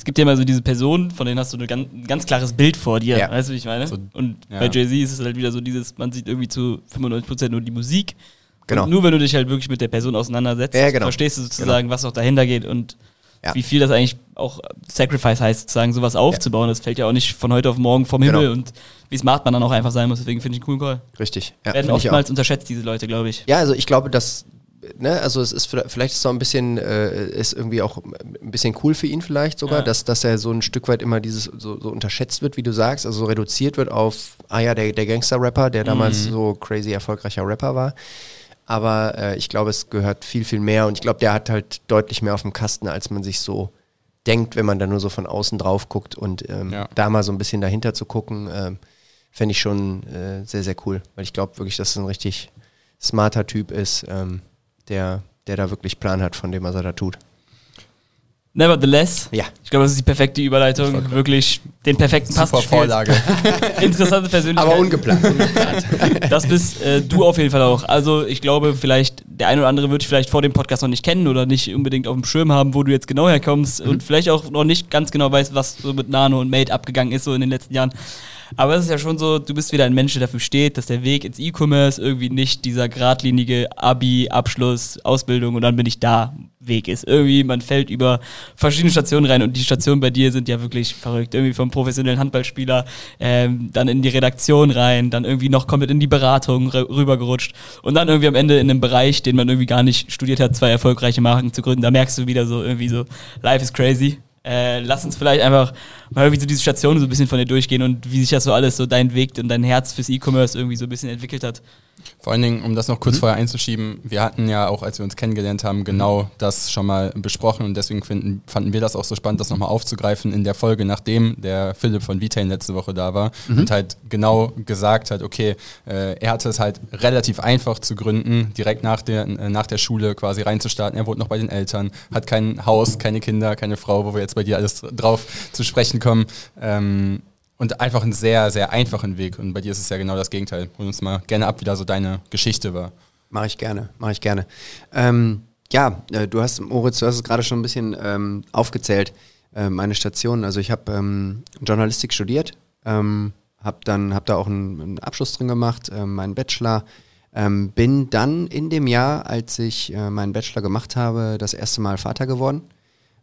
es gibt ja immer so diese Personen, von denen hast du ein ganz, ein ganz klares Bild vor dir. Ja. Weißt du, wie ich meine? So, und ja. bei Jay-Z ist es halt wieder so dieses, man sieht irgendwie zu 95% nur die Musik. Genau. Und nur wenn du dich halt wirklich mit der Person auseinandersetzt, Ja, genau. verstehst du sozusagen, was auch dahinter geht und wie viel das eigentlich auch Sacrifice heißt, sozusagen sowas aufzubauen. Das fällt ja auch nicht von heute auf morgen vom Himmel Genau. und wie smart man dann auch einfach sein muss. Deswegen finde ich einen coolen Call. Richtig. Ja, Werden oftmals unterschätzt, diese Leute, glaube ich. Ja, also ich glaube, dass, ne, also es ist vielleicht ist auch ein bisschen, äh, ist irgendwie auch ein bisschen cool für ihn vielleicht sogar, Ja. dass, dass er so ein Stück weit immer dieses so, so unterschätzt wird, wie du sagst, also so reduziert wird auf, ah ja, der, der Gangster-Rapper, der damals so crazy erfolgreicher Rapper war. Aber äh, ich glaube, es gehört viel, viel mehr und ich glaube, der hat halt deutlich mehr auf dem Kasten, als man sich so denkt, wenn man da nur so von außen drauf guckt und ähm, Ja. da mal so ein bisschen dahinter zu gucken, ähm, fände ich schon äh, sehr, sehr cool. Weil ich glaube wirklich, dass es ein richtig smarter Typ ist, ähm, der, der da wirklich Plan hat von dem, was er da tut. Nevertheless, Ja. ich glaube, das ist die perfekte Überleitung. Wirklich den perfekten Pass Super gespielt. Vorlage. Interessante Persönlichkeit. Aber ungeplant. Das bist äh, du auf jeden Fall auch. Also ich glaube, vielleicht der eine oder andere wird dich vielleicht vor dem Podcast noch nicht kennen oder nicht unbedingt auf dem Schirm haben, wo du jetzt genau herkommst und vielleicht auch noch nicht ganz genau weiß, was so mit Nano und Mate abgegangen ist so in den letzten Jahren. Aber es ist ja schon so, du bist wieder ein Mensch, der dafür steht, dass der Weg ins E-Commerce irgendwie nicht dieser geradlinige Abi, Abschluss, Ausbildung und dann bin ich da Weg ist. Irgendwie, man fällt über verschiedene Stationen rein und die Stationen bei dir sind ja wirklich verrückt. Irgendwie vom professionellen Handballspieler, ähm, dann in die Redaktion rein, dann irgendwie noch komplett in die Beratung rü- rübergerutscht und dann irgendwie am Ende in einem Bereich, den man irgendwie gar nicht studiert hat, zwei erfolgreiche Marken zu gründen. Da merkst du wieder so irgendwie so, life is crazy. Äh, lass uns vielleicht einfach mal irgendwie so diese Stationen so ein bisschen von dir durchgehen und wie sich das so alles, so dein Weg und dein Herz fürs E-Commerce irgendwie so ein bisschen entwickelt hat. Vor allen Dingen, um das noch kurz vorher einzuschieben, wir hatten ja auch, als wir uns kennengelernt haben, genau das schon mal besprochen und deswegen finden, fanden wir das auch so spannend, das nochmal aufzugreifen in der Folge, nachdem der Philipp von Vitain letzte Woche da war und halt genau gesagt hat, okay, äh, er hatte es halt relativ einfach zu gründen, direkt nach der, äh, nach der Schule quasi reinzustarten. Er wohnt noch bei den Eltern, hat kein Haus, keine Kinder, keine Frau, wo wir jetzt bei dir alles drauf zu sprechen kommen. Ähm, und einfach einen sehr, sehr einfachen Weg. Und bei dir ist es ja genau das Gegenteil. Hol uns mal gerne ab, wie da so deine Geschichte war. Mache ich gerne, mache ich gerne. Ähm, ja, äh, du hast, Moritz, du hast es gerade schon ein bisschen ähm, aufgezählt, äh, meine Stationen. Also ich habe ähm, Journalistik studiert, ähm, habe dann, habe da auch einen, einen Abschluss drin gemacht, äh, meinen Bachelor. Ähm, bin dann in dem Jahr, als ich äh, meinen Bachelor gemacht habe, das erste Mal Vater geworden.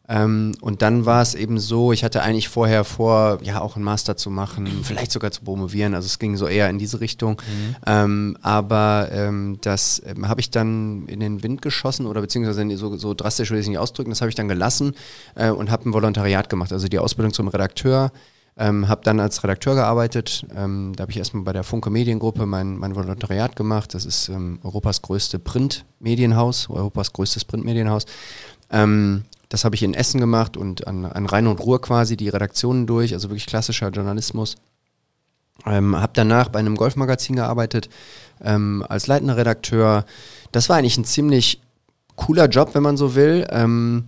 Ähm, und dann war es eben so, ich hatte eigentlich vorher vor, ja, auch einen Master zu machen, vielleicht sogar zu promovieren. Also es ging so eher in diese Richtung. Ähm, aber ähm, das ähm, habe ich dann in den Wind geschossen oder beziehungsweise so, so drastisch will ich es nicht ausdrücken, das habe ich dann gelassen äh, und habe ein Volontariat gemacht. Also die Ausbildung zum Redakteur. Ähm, habe dann als Redakteur gearbeitet. Ähm, da habe ich erstmal bei der Funke Mediengruppe mein, mein Volontariat gemacht. Das ist ähm, Europas größte Printmedienhaus, Europas größtes Printmedienhaus. Ähm, das habe ich in Essen gemacht und an, an Rhein und Ruhr quasi die Redaktionen durch, also wirklich klassischer Journalismus. Ähm, habe danach bei einem Golfmagazin gearbeitet ähm, als leitender Redakteur. Das war eigentlich ein ziemlich cooler Job, wenn man so will, ähm,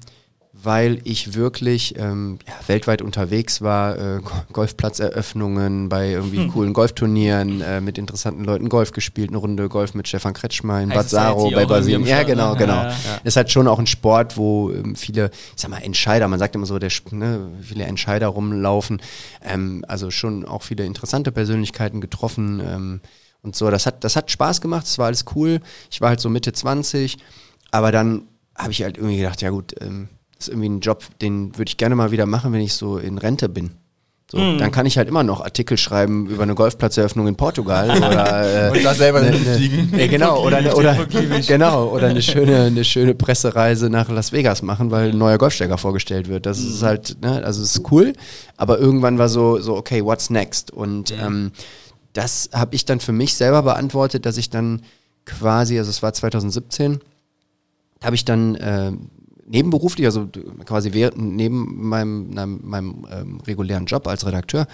weil ich wirklich ähm, ja, weltweit unterwegs war, äh, Go- Golfplatzeröffnungen bei irgendwie coolen Golfturnieren, äh, mit interessanten Leuten Golf gespielt, eine Runde Golf mit Stefan Kretschmer in Bad Saro bei Brasilien. Ja, Start, genau, ne? genau. Ja, ja. Ist halt schon auch ein Sport, wo ähm, viele, ich sag mal, Entscheider, man sagt immer so, der, ne, viele Entscheider rumlaufen. Ähm, also schon auch viele interessante Persönlichkeiten getroffen ähm, und so. Das hat, das hat Spaß gemacht, das war alles cool. Ich war halt so Mitte 20, aber dann habe ich halt irgendwie gedacht, ja gut, ähm, das ist irgendwie ein Job, den würde ich gerne mal wieder machen, wenn ich so in Rente bin. So, Dann kann ich halt immer noch Artikel schreiben über eine Golfplatzeröffnung in Portugal oder äh, Und da selber ne, ne, fliegen. Ja, genau, oder, eine, oder genau, oder eine schöne, eine schöne Pressereise nach Las Vegas machen, weil ein neuer Golfsteller vorgestellt wird. Das ist halt, ne, also es ist cool, aber irgendwann war so, so okay, what's next? Und ähm, das habe ich dann für mich selber beantwortet, dass ich dann quasi, also es war 2017, habe ich dann äh, nebenberuflich, also quasi während, neben meinem, meinem, meinem ähm, regulären Job als Redakteur,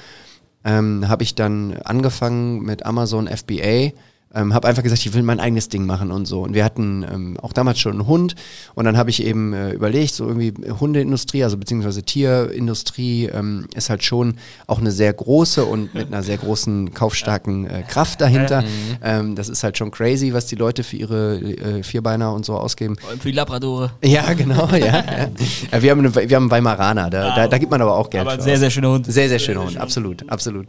ähm, habe ich dann angefangen mit Amazon FBA. Ähm, habe einfach gesagt, ich will mein eigenes Ding machen und so. Und wir hatten ähm, auch damals schon einen Hund. Und dann habe ich eben äh, überlegt, so irgendwie Hundeindustrie, also beziehungsweise Tierindustrie ähm, ist halt schon auch eine sehr große und mit einer sehr großen kaufstarken äh, Kraft dahinter. Ähm, das ist halt schon crazy, was die Leute für ihre äh, Vierbeiner und so ausgeben. Vor allem für die Labradore. Ja, genau, ja. ja. ja wir, haben eine, wir haben einen Weimaraner, da, da, da gibt man aber auch Geld Aber für sehr, aus. sehr schöner Hund. Sehr, sehr schöner Hund, absolut, absolut.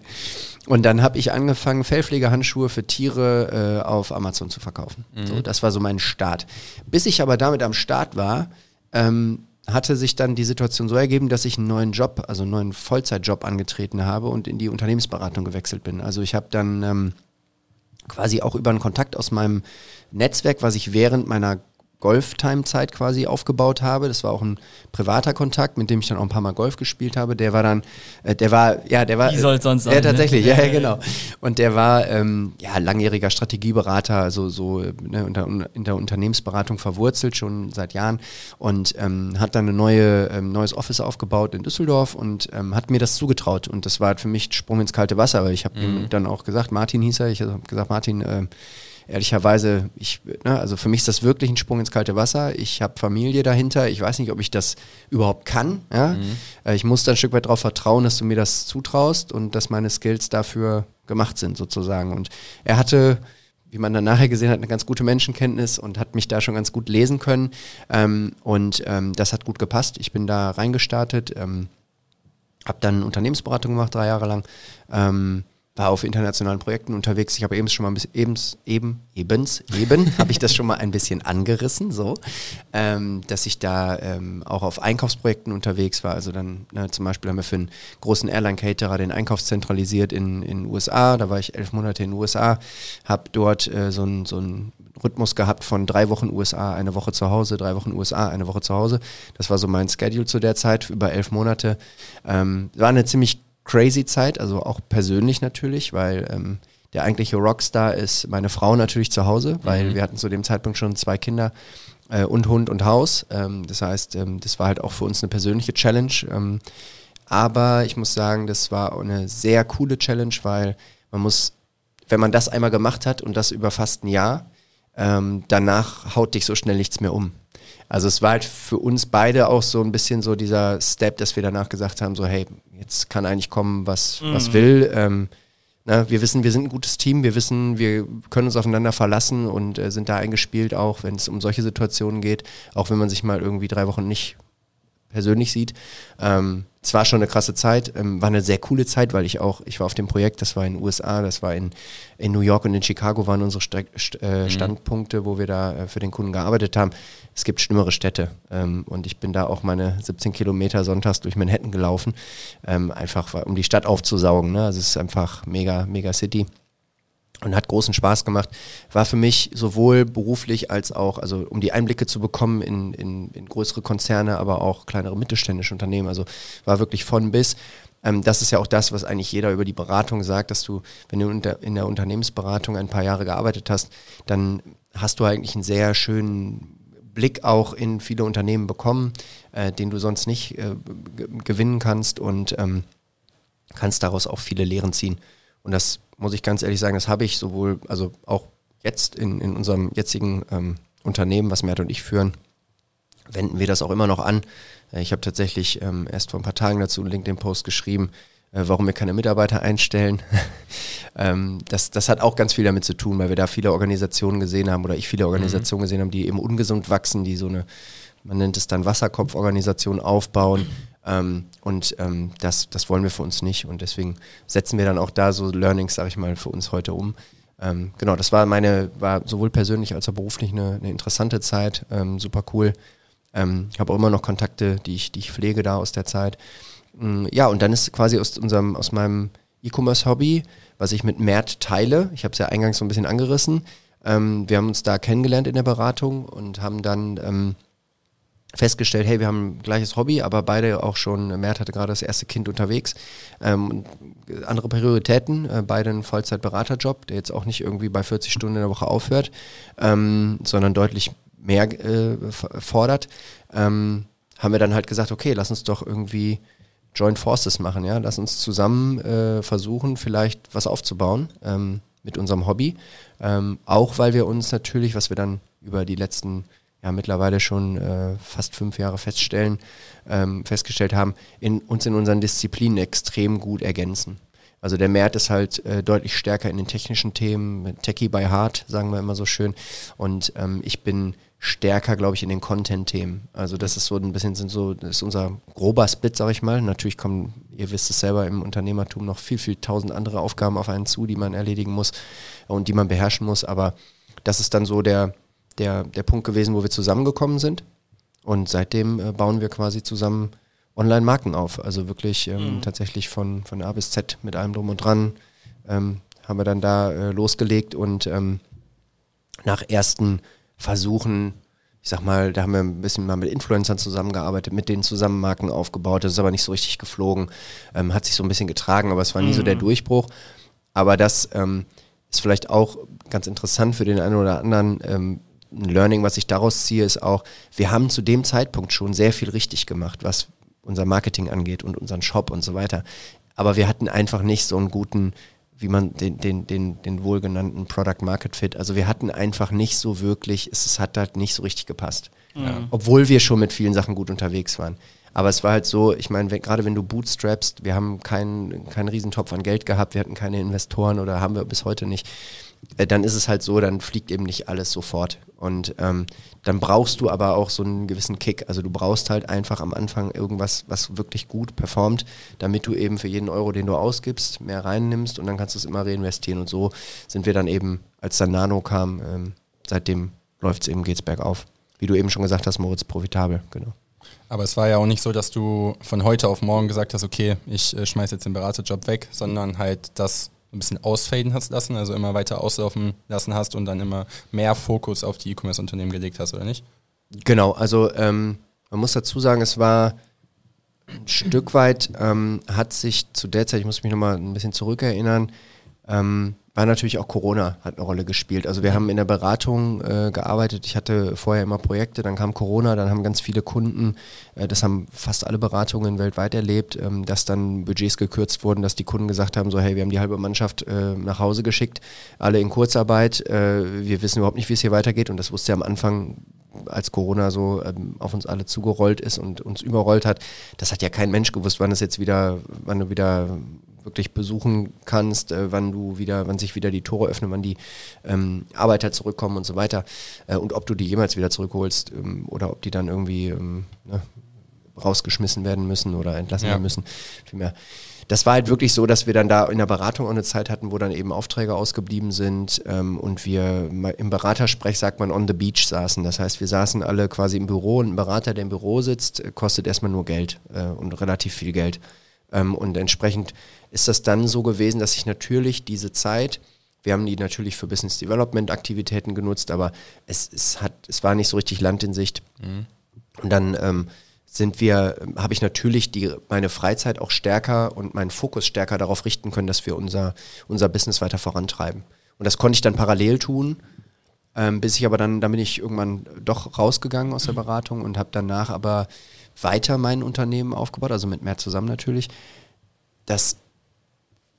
Und dann habe ich angefangen, Fellpflegehandschuhe für Tiere äh, auf Amazon zu verkaufen. So, das war so mein Start. Bis ich aber damit am Start war, ähm, hatte sich dann die Situation so ergeben, dass ich einen neuen Job, also einen neuen Vollzeitjob angetreten habe und in die Unternehmensberatung gewechselt bin. Also ich habe dann ähm, quasi auch über einen Kontakt aus meinem Netzwerk, was ich während meiner Golf-Time-Zeit quasi aufgebaut habe. Das war auch ein privater Kontakt, mit dem ich dann auch ein paar Mal Golf gespielt habe. Der war dann, äh, der war, ja, der war. Wie soll sonst sein? Ja, tatsächlich, ne? ja, ja, genau. Und der war, ähm, ja, langjähriger Strategieberater, also so ne, unter, in der Unternehmensberatung verwurzelt, schon seit Jahren. Und ähm, hat dann ein neue, ähm, neues Office aufgebaut in Düsseldorf und ähm, hat mir das zugetraut. Und das war für mich Sprung ins kalte Wasser, weil ich habe mhm. ihm dann auch gesagt, Martin hieß er, ich habe gesagt, Martin, äh, ehrlicherweise, ich, ne, also für mich ist das wirklich ein Sprung ins kalte Wasser. Ich habe Familie dahinter. Ich weiß nicht, ob ich das überhaupt kann. Ja? Mhm. Äh, ich muss da ein Stück weit darauf vertrauen, dass du mir das zutraust und dass meine Skills dafür gemacht sind, sozusagen. Und er hatte, wie man dann nachher gesehen hat, eine ganz gute Menschenkenntnis und hat mich da schon ganz gut lesen können. Ähm, und ähm, das hat gut gepasst. Ich bin da reingestartet, ähm, habe dann Unternehmensberatung gemacht, drei Jahre lang. War auf internationalen Projekten unterwegs. Ich habe eben schon mal ein bisschen, ebens, eben, ebens, eben, habe ich das schon mal ein bisschen angerissen, so, ähm, dass ich da ähm, auch auf Einkaufsprojekten unterwegs war. Also dann ne, zum Beispiel haben wir für einen großen Airline-Caterer den Einkauf zentralisiert in den USA. Da war ich elf Monate in USA, habe dort äh, so einen so Rhythmus gehabt von drei Wochen USA, eine Woche zu Hause, drei Wochen USA, eine Woche zu Hause. Das war so mein Schedule zu der Zeit, über elf Monate. Ähm, war eine ziemlich crazy Zeit, also auch persönlich natürlich, weil ähm, der eigentliche Rockstar ist meine Frau natürlich zu Hause, weil mhm. wir hatten zu dem Zeitpunkt schon zwei Kinder äh, und Hund und Haus. Ähm, das heißt, ähm, das war halt auch für uns eine persönliche Challenge. Ähm, aber ich muss sagen, das war eine sehr coole Challenge, weil man muss, wenn man das einmal gemacht hat und das über fast ein Jahr, ähm, danach haut dich so schnell nichts mehr um. Also es war halt für uns beide auch so ein bisschen so dieser Step, dass wir danach gesagt haben, so hey, jetzt kann eigentlich kommen, was, mhm. was will. Ähm, na, wir wissen, wir sind ein gutes Team, wir wissen, wir können uns aufeinander verlassen und äh, sind da eingespielt, auch wenn es um solche Situationen geht, auch wenn man sich mal irgendwie drei Wochen nicht persönlich sieht. Ähm, es war schon eine krasse Zeit, ähm, war eine sehr coole Zeit, weil ich auch, ich war auf dem Projekt, das war in den USA, das war in, in New York und in Chicago waren unsere St St äh, mhm. Standpunkte, wo wir da äh, für den Kunden gearbeitet haben. Es gibt schlimmere Städte ähm, und ich bin da auch meine 17 Kilometer sonntags durch Manhattan gelaufen, ähm, einfach um die Stadt aufzusaugen. Ne? Also es ist einfach mega, mega City und hat großen Spaß gemacht. War für mich sowohl beruflich als auch, also um die Einblicke zu bekommen in, in, in größere Konzerne, aber auch kleinere mittelständische Unternehmen. Also war wirklich von bis. Ähm, das ist ja auch das, was eigentlich jeder über die Beratung sagt, dass du, wenn du in der Unternehmensberatung ein paar Jahre gearbeitet hast, dann hast du eigentlich einen sehr schönen Blick auch in viele Unternehmen bekommen, äh, den du sonst nicht äh, gewinnen kannst und ähm, kannst daraus auch viele Lehren ziehen. Und das muss ich ganz ehrlich sagen, das habe ich sowohl, also auch jetzt in, in unserem jetzigen ähm, Unternehmen, was Mert und ich führen, wenden wir das auch immer noch an. Äh, ich habe tatsächlich ähm, erst vor ein paar Tagen dazu einen LinkedIn-Post geschrieben, warum wir keine Mitarbeiter einstellen. ähm, das, das hat auch ganz viel damit zu tun, weil wir da viele Organisationen gesehen haben oder ich viele Organisationen mhm. gesehen habe, die eben ungesund wachsen, die so eine, man nennt es dann Wasserkopforganisation aufbauen. Ähm, und ähm, das, das wollen wir für uns nicht. Und deswegen setzen wir dann auch da so Learnings, sage ich mal, für uns heute um. Ähm, genau, das war meine, war sowohl persönlich als auch beruflich eine, eine interessante Zeit, ähm, super cool. Ähm, ich habe auch immer noch Kontakte, die ich, die ich pflege da aus der Zeit. Mm, ja, und dann ist quasi aus unserem, aus meinem E-Commerce-Hobby, was ich mit Mert teile, ich habe es ja eingangs so ein bisschen angerissen, ähm, wir haben uns da kennengelernt in der Beratung und haben dann ähm, festgestellt, hey, wir haben ein gleiches Hobby, aber beide auch schon, Mert hatte gerade das erste Kind unterwegs, ähm, andere Prioritäten, äh, beide einen Vollzeitberaterjob, der jetzt auch nicht irgendwie bei 40 Stunden in der Woche aufhört, ähm, sondern deutlich mehr äh, fordert, ähm, haben wir dann halt gesagt, okay, lass uns doch irgendwie Joint Forces machen, ja, lass uns zusammen äh, versuchen, vielleicht was aufzubauen ähm, mit unserem Hobby, ähm, auch weil wir uns natürlich, was wir dann über die letzten ja mittlerweile schon äh, fast fünf Jahre feststellen, ähm, festgestellt haben, in, uns in unseren Disziplinen extrem gut ergänzen. Also der Mert ist halt äh, deutlich stärker in den technischen Themen, Techie by Heart, sagen wir immer so schön. Und ähm, ich bin stärker, glaube ich, in den Content-Themen. Also das ist so ein bisschen sind so, das ist unser grober Split, sag ich mal. Natürlich kommen, ihr wisst es selber, im Unternehmertum noch viel, viel tausend andere Aufgaben auf einen zu, die man erledigen muss und die man beherrschen muss. Aber das ist dann so der, der, der Punkt gewesen, wo wir zusammengekommen sind. Und seitdem äh, bauen wir quasi zusammen Online-Marken auf. Also wirklich ähm, mhm. tatsächlich von, von A bis Z mit allem drum und dran ähm, haben wir dann da äh, losgelegt und ähm, nach ersten Versuchen, ich sag mal, da haben wir ein bisschen mal mit Influencern zusammengearbeitet, mit denen zusammen Marken aufgebaut. Das ist aber nicht so richtig geflogen. Ähm, hat sich so ein bisschen getragen, aber es war nie so der Durchbruch. Aber das ähm, ist vielleicht auch ganz interessant für den einen oder anderen. Ähm, ein Learning, was ich daraus ziehe, ist auch, wir haben zu dem Zeitpunkt schon sehr viel richtig gemacht, was unser Marketing angeht und unseren Shop und so weiter. Aber wir hatten einfach nicht so einen guten, wie man den, den, den, den wohlgenannten Product Market Fit. Also wir hatten einfach nicht so wirklich, es, es hat halt nicht so richtig gepasst. Ja. Obwohl wir schon mit vielen Sachen gut unterwegs waren. Aber es war halt so, ich meine, wenn, gerade wenn du bootstrapst, wir haben keinen keinen Riesentopf an Geld gehabt, wir hatten keine Investoren oder haben wir bis heute nicht äh, dann ist es halt so, dann fliegt eben nicht alles sofort. Und ähm, dann brauchst du aber auch so einen gewissen Kick. Also du brauchst halt einfach am Anfang irgendwas, was wirklich gut performt, damit du eben für jeden Euro, den du ausgibst, mehr reinnimmst und dann kannst du es immer reinvestieren. Und so sind wir dann eben, als dann Nano kam, ähm, seitdem läuft es eben, geht's bergauf. Wie du eben schon gesagt hast, Moritz, profitabel, genau. Aber es war ja auch nicht so, dass du von heute auf morgen gesagt hast, okay, ich äh, schmeiß jetzt den Beraterjob weg, sondern halt das ein bisschen ausfaden hast lassen, also immer weiter auslaufen lassen hast und dann immer mehr Fokus auf die E-Commerce-Unternehmen gelegt hast, oder nicht? Genau, also ähm, man muss dazu sagen, es war ein Stück weit, ähm, hat sich zu der Zeit, ich muss mich nochmal ein bisschen zurückerinnern, ähm, war natürlich auch Corona, hat eine Rolle gespielt. Also wir haben in der Beratung äh, gearbeitet. Ich hatte vorher immer Projekte, dann kam Corona, dann haben ganz viele Kunden, äh, das haben fast alle Beratungen weltweit erlebt, ähm, dass dann Budgets gekürzt wurden, dass die Kunden gesagt haben, so hey, wir haben die halbe Mannschaft äh, nach Hause geschickt, alle in Kurzarbeit, äh, wir wissen überhaupt nicht, wie es hier weitergeht und das wusste ja am Anfang als Corona so ähm, auf uns alle zugerollt ist und uns überrollt hat, das hat ja kein Mensch gewusst, wann es jetzt wieder, wann du wieder wirklich besuchen kannst, äh, wann du wieder, wann sich wieder die Tore öffnen, wann die ähm, Arbeiter zurückkommen und so weiter. Äh, und ob du die jemals wieder zurückholst ähm, oder ob die dann irgendwie ähm, ne, rausgeschmissen werden müssen oder entlassen ja. werden müssen. Vielmehr. Das war halt wirklich so, dass wir dann da in der Beratung auch eine Zeit hatten, wo dann eben Aufträge ausgeblieben sind ähm, und wir im Beratersprech sagt man on the beach saßen. Das heißt, wir saßen alle quasi im Büro und ein Berater, der im Büro sitzt, kostet erstmal nur Geld äh, und relativ viel Geld. Ähm, und entsprechend ist das dann so gewesen, dass ich natürlich diese Zeit, wir haben die natürlich für Business Development Aktivitäten genutzt, aber es, es, hat, es war nicht so richtig Land in Sicht. Mhm. Und dann ähm, sind wir, habe ich natürlich die, meine Freizeit auch stärker und meinen Fokus stärker darauf richten können, dass wir unser, unser Business weiter vorantreiben. Und das konnte ich dann parallel tun, ähm, bis ich aber dann, dann bin ich irgendwann doch rausgegangen aus der Beratung und habe danach aber weiter mein Unternehmen aufgebaut, also mit mehr zusammen natürlich. Das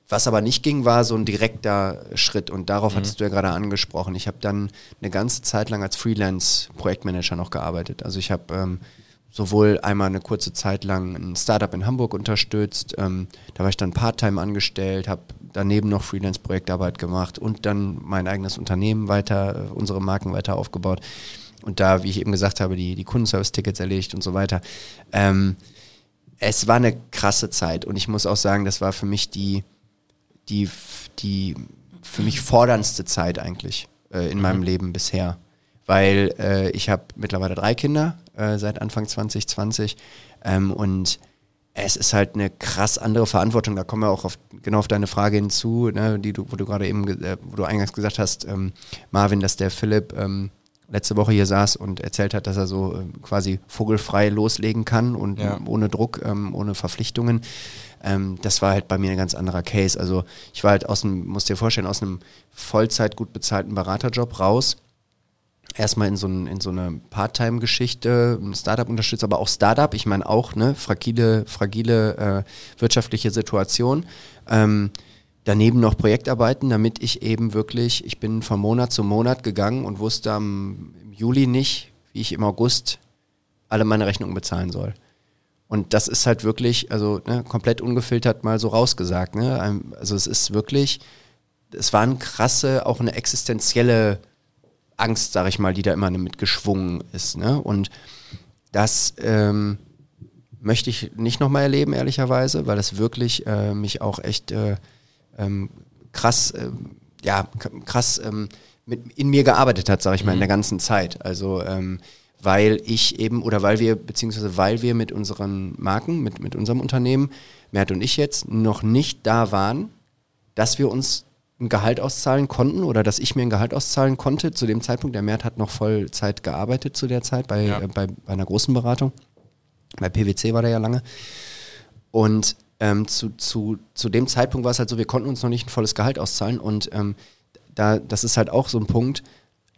was aber nicht ging, war so ein direkter Schritt und darauf mhm. hattest du ja gerade angesprochen. Ich habe dann eine ganze Zeit lang als Freelance-Projektmanager noch gearbeitet. Also ich habe ähm, sowohl einmal eine kurze Zeit lang ein Startup in Hamburg unterstützt, ähm, da war ich dann Part-Time angestellt, habe daneben noch Freelance-Projektarbeit gemacht und dann mein eigenes Unternehmen weiter, äh, unsere Marken weiter aufgebaut und da, wie ich eben gesagt habe, die, die Kundenservice-Tickets erledigt und so weiter. Ähm, es war eine krasse Zeit und ich muss auch sagen, das war für mich die die, die für mich forderndste Zeit eigentlich äh, in mhm. meinem Leben bisher. Weil äh, ich habe mittlerweile drei Kinder äh, seit Anfang 2020 ähm, und es ist halt eine krass andere Verantwortung. Da kommen wir auch auf, genau auf deine Frage hinzu, ne, die du, wo du gerade eben, äh, wo du eingangs gesagt hast, ähm, Marvin, dass der Philipp ähm, letzte Woche hier saß und erzählt hat, dass er so äh, quasi vogelfrei loslegen kann und ja. ohne Druck, ähm, ohne Verpflichtungen. Ähm, das war halt bei mir ein ganz anderer Case. Also ich war halt aus einem, musst dir vorstellen, aus einem Vollzeit gut bezahlten Beraterjob raus. Erstmal in so, ein, in so eine Part-Time-Geschichte, ein Startup unterstützt, aber auch Startup, ich meine auch, ne, fragile, fragile äh, wirtschaftliche Situation. Ähm, daneben noch Projektarbeiten, damit ich eben wirklich, ich bin von Monat zu Monat gegangen und wusste am, im Juli nicht, wie ich im August alle meine Rechnungen bezahlen soll. Und das ist halt wirklich, also ne, komplett ungefiltert mal so rausgesagt. Ne? Also es ist wirklich, es war eine krasse, auch eine existenzielle Angst, sag ich mal, die da immer mitgeschwungen ist. Ne? Und das ähm, möchte ich nicht nochmal erleben, ehrlicherweise, weil das wirklich äh, mich auch echt äh, ähm, krass, äh, ja, krass ähm, mit, in mir gearbeitet hat, sag ich mal, in der mhm. ganzen Zeit. Also ähm, weil ich eben oder weil wir, beziehungsweise weil wir mit unseren Marken, mit, mit unserem Unternehmen, Mert und ich jetzt, noch nicht da waren, dass wir uns ein Gehalt auszahlen konnten oder dass ich mir ein Gehalt auszahlen konnte zu dem Zeitpunkt. Der Mert hat noch Vollzeit gearbeitet zu der Zeit bei, Ja. äh, bei, bei einer großen Beratung. Bei PwC war der ja lange. Und ähm, zu, zu, zu dem Zeitpunkt war es halt so, wir konnten uns noch nicht ein volles Gehalt auszahlen. Und ähm, da, das ist halt auch so ein Punkt,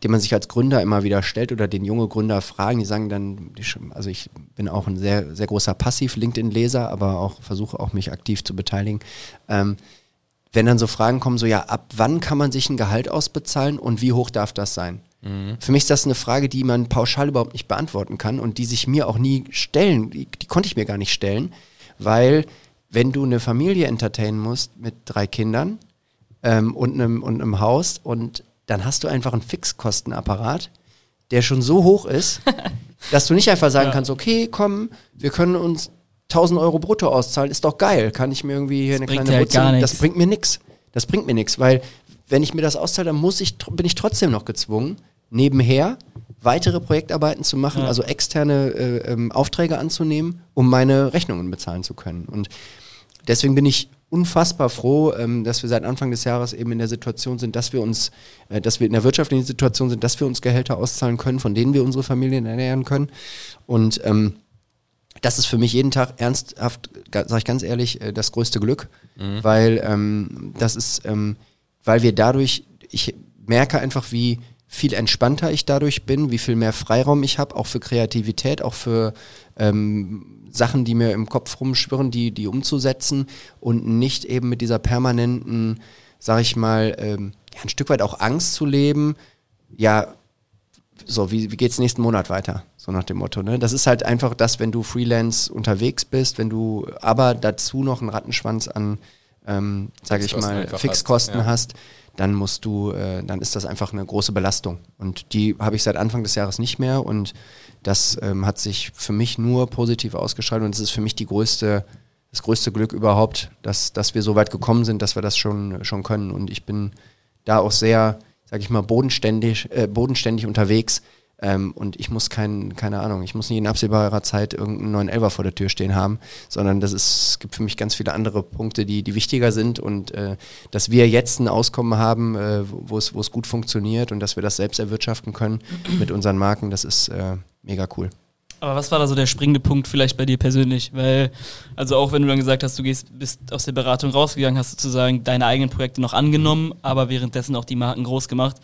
den man sich als Gründer immer wieder stellt oder den junge Gründer fragen, die sagen dann, die also ich bin auch ein sehr, sehr großer Passiv-LinkedIn-Leser, aber auch versuche auch mich aktiv zu beteiligen. Ähm, wenn dann so Fragen kommen, so ja, ab wann kann man sich ein Gehalt ausbezahlen und wie hoch darf das sein? Für mich ist das eine Frage, die man pauschal überhaupt nicht beantworten kann und die sich mir auch nie stellen, die, die konnte ich mir gar nicht stellen, weil wenn du eine Familie entertainen musst mit drei Kindern ähm, und, einem, und einem Haus und dann hast du einfach einen Fixkostenapparat, der schon so hoch ist, dass du nicht einfach sagen kannst, okay, komm, wir können uns 1000 Euro brutto auszahlen, ist doch geil, kann ich mir irgendwie hier eine bringt kleine halt Das bringt mir nichts. Das bringt mir nichts, weil wenn ich mir das auszahle, dann muss ich, bin ich trotzdem noch gezwungen, nebenher weitere Projektarbeiten zu machen, also externe äh, ähm, Aufträge anzunehmen, um meine Rechnungen bezahlen zu können. Und deswegen bin ich unfassbar froh, ähm, dass wir seit Anfang des Jahres eben in der Situation sind, dass wir uns, äh, dass wir in der wirtschaftlichen Situation sind, dass wir uns Gehälter auszahlen können, von denen wir unsere Familien ernähren können. Und ähm, das ist für mich jeden Tag ernsthaft, sage ich ganz ehrlich, äh, das größte Glück, weil ähm, das ist, ähm, weil wir dadurch, ich merke einfach, wie viel entspannter ich dadurch bin, wie viel mehr Freiraum ich habe, auch für Kreativität, auch für ähm, Sachen, die mir im Kopf rumschwirren, die, die umzusetzen und nicht eben mit dieser permanenten, sag ich mal, ähm, ja, ein Stück weit auch Angst zu leben, ja, so, wie, wie geht's nächsten Monat weiter? So nach dem Motto, ne? Das ist halt einfach das, wenn du Freelance unterwegs bist, wenn du aber dazu noch einen Rattenschwanz an, ähm, sage ich Fixkosten mal, einfach hast, Fixkosten ja. hast, dann musst du, äh, dann ist das einfach eine große Belastung. Und die habe ich seit Anfang des Jahres nicht mehr und das ähm, hat sich für mich nur positiv ausgestrahlt und es ist für mich die größte, das größte Glück überhaupt, dass, dass wir so weit gekommen sind, dass wir das schon, schon können. Und ich bin da auch sehr, sag ich mal, bodenständig, äh, bodenständig unterwegs. Ähm, und ich muss kein, keine Ahnung, ich muss nicht in absehbarer Zeit irgendeinen neuen Elfer vor der Tür stehen haben, sondern das ist, es gibt für mich ganz viele andere Punkte, die, die wichtiger sind und äh, dass wir jetzt ein Auskommen haben, äh, wo es, wo es gut funktioniert und dass wir das selbst erwirtschaften können mit unseren Marken, das ist äh, mega cool. Aber was war da so der springende Punkt vielleicht bei dir persönlich? Weil, also auch wenn du dann gesagt hast, du gehst, bist aus der Beratung rausgegangen, hast sozusagen deine eigenen Projekte noch angenommen, aber währenddessen auch die Marken groß gemacht.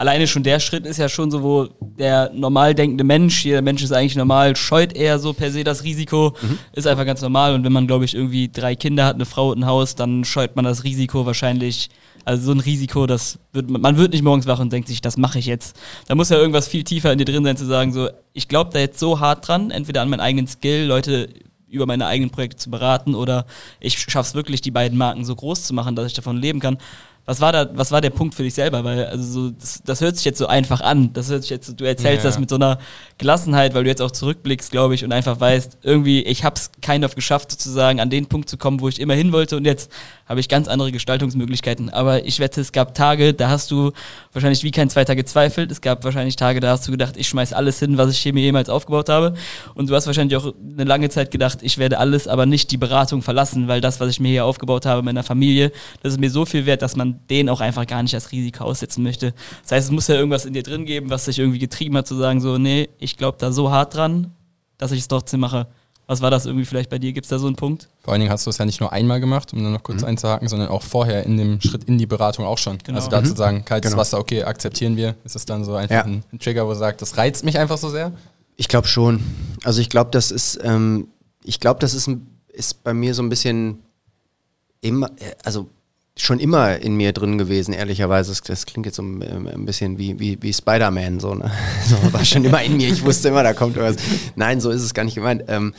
Alleine schon der Schritt ist ja schon so, wo der normal denkende Mensch, jeder Mensch ist eigentlich normal, scheut eher so per se das Risiko, ist einfach ganz normal. Und wenn man, glaube ich, irgendwie drei Kinder hat, eine Frau und ein Haus, dann scheut man das Risiko wahrscheinlich also so ein Risiko, das wird, man wird nicht morgens wach und denkt sich, das mache ich jetzt. Da muss ja irgendwas viel tiefer in dir drin sein, zu sagen, so, ich glaube da jetzt so hart dran, entweder an meinen eigenen Skill, Leute über meine eigenen Projekte zu beraten oder ich schaff's wirklich, die beiden Marken so groß zu machen, dass ich davon leben kann. Was war da, was war der Punkt für dich selber? Weil, also so, das, das hört sich jetzt so einfach an. Das hört sich jetzt, so- du erzählst Ja. das mit so einer Gelassenheit, weil du jetzt auch zurückblickst, glaube ich, und einfach weißt, irgendwie, ich hab's kind of geschafft, sozusagen an den Punkt zu kommen, wo ich immer hin wollte und jetzt habe ich ganz andere Gestaltungsmöglichkeiten. Aber ich wette, es gab Tage, da hast du wahrscheinlich wie kein Zweiter gezweifelt. Es gab wahrscheinlich Tage, da hast du gedacht, ich schmeiß alles hin, was ich hier mir jemals aufgebaut habe. Und du hast wahrscheinlich auch eine lange Zeit gedacht, ich werde alles, aber nicht die Beratung verlassen, weil das, was ich mir hier aufgebaut habe, meiner Familie, das ist mir so viel wert, dass man den auch einfach gar nicht als Risiko aussetzen möchte. Das heißt, es muss ja irgendwas in dir drin geben, was dich irgendwie getrieben hat, zu sagen, so, nee, ich glaube da so hart dran, dass ich es trotzdem mache. Was war das irgendwie vielleicht bei dir? Gibt es da so einen Punkt? Vor allen Dingen hast du es ja nicht nur einmal gemacht, um dann noch kurz einzuhaken, sondern auch vorher in dem Schritt in die Beratung auch schon. Genau. Also da zu sagen, kaltes Genau. Wasser, okay, akzeptieren wir. Ist es dann so einfach Ja. ein, Trigger, wo du sagst, das reizt mich einfach so sehr? Ich glaube schon. Also ich glaube, das ist, ähm, ich glaube, das ist, ist bei mir so ein bisschen immer, äh, also schon immer in mir drin gewesen, ehrlicherweise. Das, klingt jetzt so ein, ähm, ein bisschen wie, wie, wie Spider-Man, so, ne? So, war schon immer in mir. Ich wusste immer, da kommt was. Nein, so ist es gar nicht gemeint. Ähm,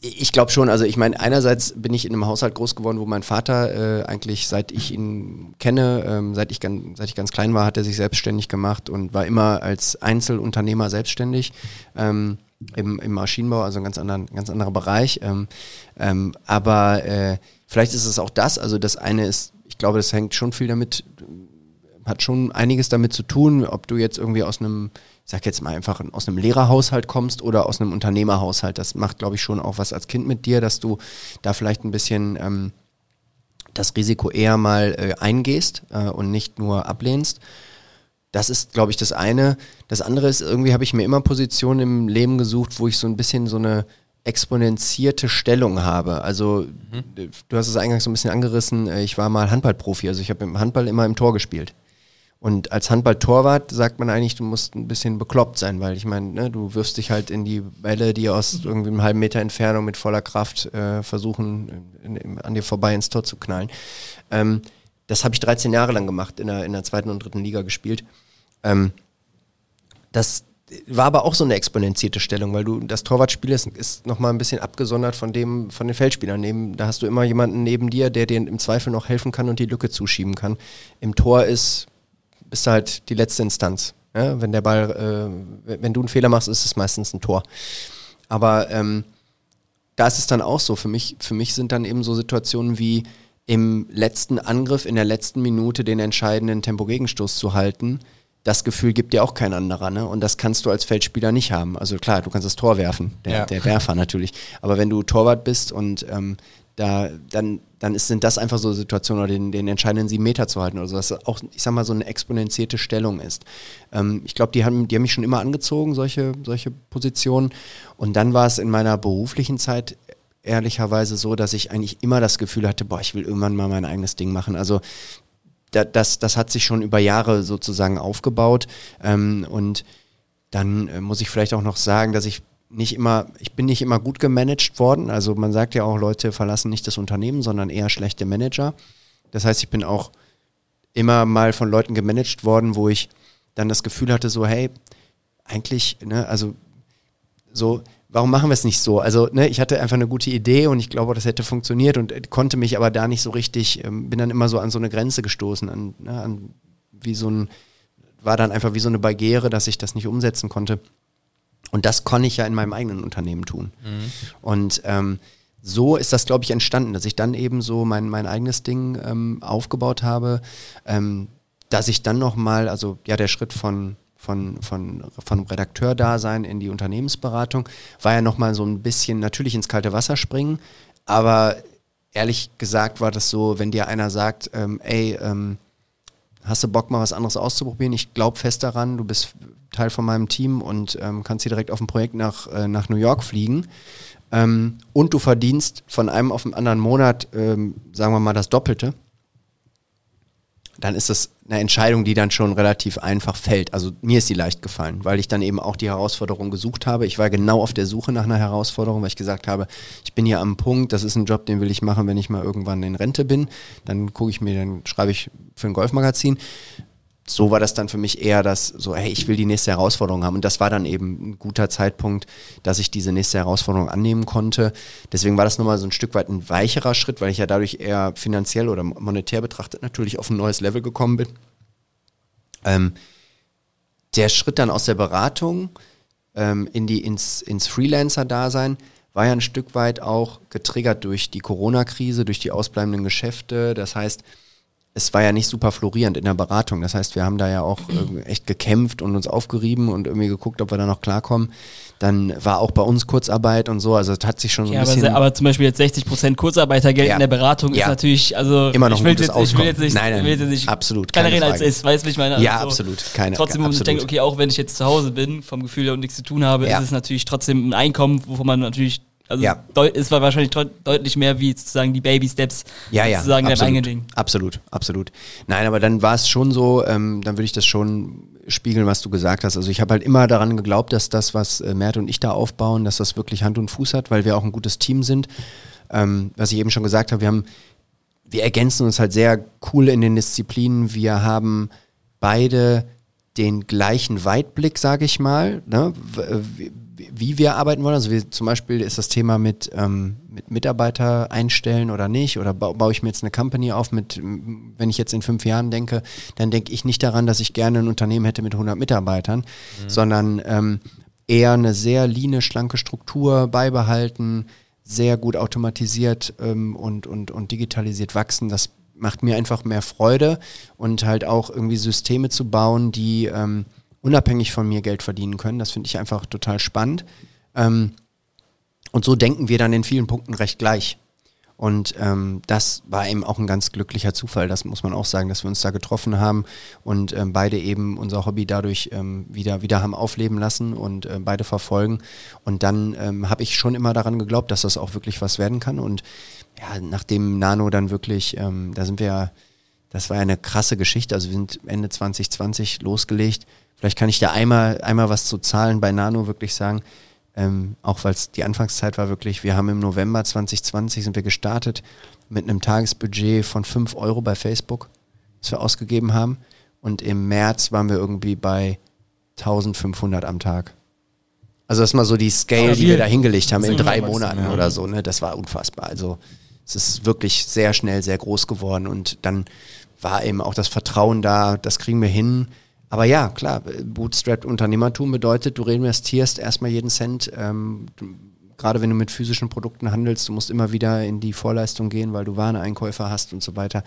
ich glaube schon, also ich meine, einerseits bin ich in einem Haushalt groß geworden, wo mein Vater äh, eigentlich, seit ich ihn kenne, ähm, seit, ich ganz, seit ich ganz klein war, hat er sich selbstständig gemacht und war immer als Einzelunternehmer selbstständig ähm, im, im Maschinenbau, also ein ganz, anderen, ganz anderer Bereich. Ähm, ähm, aber äh, vielleicht ist es auch das, also das eine ist, ich glaube, das hängt schon viel damit, hat schon einiges damit zu tun, ob du jetzt irgendwie aus einem, ich sag jetzt mal einfach aus einem Lehrerhaushalt kommst oder aus einem Unternehmerhaushalt. Das macht, glaube ich, schon auch was als Kind mit dir, dass du da vielleicht ein bisschen ähm, das Risiko eher mal äh, eingehst äh, und nicht nur ablehnst. Das ist, glaube ich, das eine. Das andere ist, irgendwie habe ich mir immer Positionen im Leben gesucht, wo ich so ein bisschen so eine exponentierte Stellung habe. Also mhm. du hast es eingangs so ein bisschen angerissen, äh, ich war mal Handballprofi, also ich habe im Handball immer im Tor gespielt. Und als Handballtorwart sagt man eigentlich, du musst ein bisschen bekloppt sein, weil ich meine, ne, du wirfst dich halt in die Bälle, die aus irgendwie einem halben Meter Entfernung mit voller Kraft äh, versuchen, in, in, an dir vorbei ins Tor zu knallen. Ähm, das habe ich 13 Jahre lang gemacht, in der, in der zweiten und dritten Liga gespielt. Ähm, das, war aber auch so eine exponentierte Stellung, weil du das Torwartspiel ist, ist nochmal ein bisschen abgesondert von dem, von den Feldspielern. Neben, da hast du immer jemanden neben dir, der dir im Zweifel noch helfen kann und die Lücke zuschieben kann. Im Tor ist, bist halt die letzte Instanz. Ja? Wenn der Ball, äh, wenn du einen Fehler machst, ist es meistens ein Tor. Aber ähm, da ist es dann auch so. Für mich, für mich sind dann eben so Situationen wie im letzten Angriff, in der letzten Minute den entscheidenden Tempogegenstoß zu halten das Gefühl gibt dir auch kein anderer. Ne? Und das kannst du als Feldspieler nicht haben. Also klar, du kannst das Tor werfen, der, ja. der Werfer natürlich. Aber wenn du Torwart bist und ähm, da, dann, dann ist, sind das einfach so Situationen, oder den, den entscheidenden sieben Meter zu halten oder so, dass auch, ich sag mal, so eine exponentierte Stellung ist. Ähm, ich glaube, die haben, die haben mich schon immer angezogen, solche, solche Positionen. Und dann war es in meiner beruflichen Zeit ehrlicherweise so, dass ich eigentlich immer das Gefühl hatte, boah, ich will irgendwann mal mein eigenes Ding machen. Also das, das hat sich schon über Jahre sozusagen aufgebaut. Ähm, und dann äh, muss ich vielleicht auch noch sagen, dass ich nicht immer, ich bin nicht immer gut gemanagt worden. Also man sagt ja auch, Leute verlassen nicht das Unternehmen, sondern eher schlechte Manager. Das heißt, ich bin auch immer mal von Leuten gemanagt worden, wo ich dann das Gefühl hatte, so, hey, eigentlich, ne, also so, warum machen wir es nicht so? Also, ne, ich hatte einfach eine gute Idee und ich glaube, das hätte funktioniert und äh, konnte mich aber da nicht so richtig, ähm, bin dann immer so an so eine Grenze gestoßen, an, ne, an wie so ein, war dann einfach wie so eine Barriere, dass ich das nicht umsetzen konnte. Und das konnte ich ja in meinem eigenen Unternehmen tun. Mhm. Und ähm, so ist das, glaube ich, entstanden, dass ich dann eben so mein, mein eigenes Ding ähm, aufgebaut habe, ähm, dass ich dann nochmal, also ja, der Schritt von von, von, von Redakteur-Dasein in die Unternehmensberatung, war ja nochmal so ein bisschen natürlich ins kalte Wasser springen, aber ehrlich gesagt war das so, wenn dir einer sagt, ähm, ey, ähm, hast du Bock mal was anderes auszuprobieren? Ich glaube fest daran, du bist Teil von meinem Team und ähm, kannst hier direkt auf ein Projekt nach, äh, nach New York fliegen. Ähm, und du verdienst von einem auf den anderen Monat, ähm, sagen wir mal, das Doppelte dann ist das eine Entscheidung, die dann schon relativ einfach fällt. Also mir ist sie leicht gefallen, weil ich dann eben auch die Herausforderung gesucht habe. Ich war genau auf der Suche nach einer Herausforderung, weil ich gesagt habe, ich bin hier am Punkt, das ist ein Job, den will ich machen, wenn ich mal irgendwann in Rente bin. Dann gucke ich mir, dann schreibe ich für ein Golfmagazin so war das dann für mich eher das, so, hey, ich will die nächste Herausforderung haben. Und das war dann eben ein guter Zeitpunkt, dass ich diese nächste Herausforderung annehmen konnte. Deswegen war das nochmal so ein Stück weit ein weicherer Schritt, weil ich ja dadurch eher finanziell oder monetär betrachtet natürlich auf ein neues Level gekommen bin. Ähm, der Schritt dann aus der Beratung ähm, in die, ins, ins Freelancer-Dasein war ja ein Stück weit auch getriggert durch die Corona-Krise, durch die ausbleibenden Geschäfte. Das heißt, es war ja nicht super florierend in der Beratung. Das heißt, wir haben da ja auch äh, echt gekämpft und uns aufgerieben und irgendwie geguckt, ob wir da noch klarkommen. Dann war auch bei uns Kurzarbeit und so, also es hat sich schon so ein ja, bisschen... Aber, aber zum Beispiel jetzt 60 Prozent Kurzarbeitergeld ja. in der Beratung ja. ist natürlich, also... Immer noch ich will jetzt, ich will jetzt nicht, nein, nein, will jetzt nicht absolut, keine reden als ist, weißt du, ich meine? Also ja, absolut, keine Trotzdem, wo ich denke, okay, auch wenn ich jetzt zu Hause bin, vom Gefühl her und nichts zu tun habe, ist es natürlich trotzdem ein Einkommen, wovon man natürlich also ja. es war wahrscheinlich deutlich mehr wie sozusagen die Baby Steps ja, ja, sozusagen absolut, dein Ding. Absolut, absolut. Nein, aber dann war es schon so, ähm, dann würde ich das schon spiegeln, was du gesagt hast. Also ich habe halt immer daran geglaubt, dass das, was äh, Mert und ich da aufbauen, dass das wirklich Hand und Fuß hat, weil wir auch ein gutes Team sind. Ähm, was ich eben schon gesagt habe, wir haben, wir ergänzen uns halt sehr cool in den Disziplinen. Wir haben beide den gleichen Weitblick, sage ich mal. Ne? Wie wir arbeiten wollen. Also wir, zum Beispiel ist das Thema mit, ähm, mit Mitarbeiter einstellen oder nicht. Oder ba baue ich mir jetzt eine Company auf mit, wenn ich jetzt in fünf Jahren denke, dann denke ich nicht daran, dass ich gerne ein Unternehmen hätte mit 100 Mitarbeitern, mhm. sondern ähm, eher eine sehr line, schlanke Struktur beibehalten, sehr gut automatisiert ähm, und, und, und digitalisiert wachsen. Das macht mir einfach mehr Freude und halt auch irgendwie Systeme zu bauen, die ähm, unabhängig von mir Geld verdienen können. Das finde ich einfach total spannend. Ähm, und so denken wir dann in vielen Punkten recht gleich. Und ähm, das war eben auch ein ganz glücklicher Zufall, das muss man auch sagen, dass wir uns da getroffen haben und ähm, beide eben unser Hobby dadurch ähm, wieder, wieder haben aufleben lassen und äh, beide verfolgen. Und dann ähm, habe ich schon immer daran geglaubt, dass das auch wirklich was werden kann. Und ja, nachdem Nano dann wirklich, ähm, da sind wir ja, das war ja eine krasse Geschichte. Also wir sind Ende 2020 losgelegt. Vielleicht kann ich da einmal, einmal was zu Zahlen bei Nano wirklich sagen. Ähm, auch weil es die Anfangszeit war wirklich, wir haben im November 2020 sind wir gestartet mit einem Tagesbudget von 5 Euro bei Facebook, das wir ausgegeben haben. Und im März waren wir irgendwie bei 1500 am Tag. Also das ist mal so die Scale, die wir da hingelegt haben in drei Monaten ja. oder so. Ne? Das war unfassbar. Also es ist wirklich sehr schnell sehr groß geworden und dann war eben auch das Vertrauen da, das kriegen wir hin. Aber ja, klar, Bootstrap-Unternehmertum bedeutet, du reinvestierst erstmal jeden Cent. Ähm, gerade wenn du mit physischen Produkten handelst, du musst immer wieder in die Vorleistung gehen, weil du Wareneinkäufer hast und so weiter.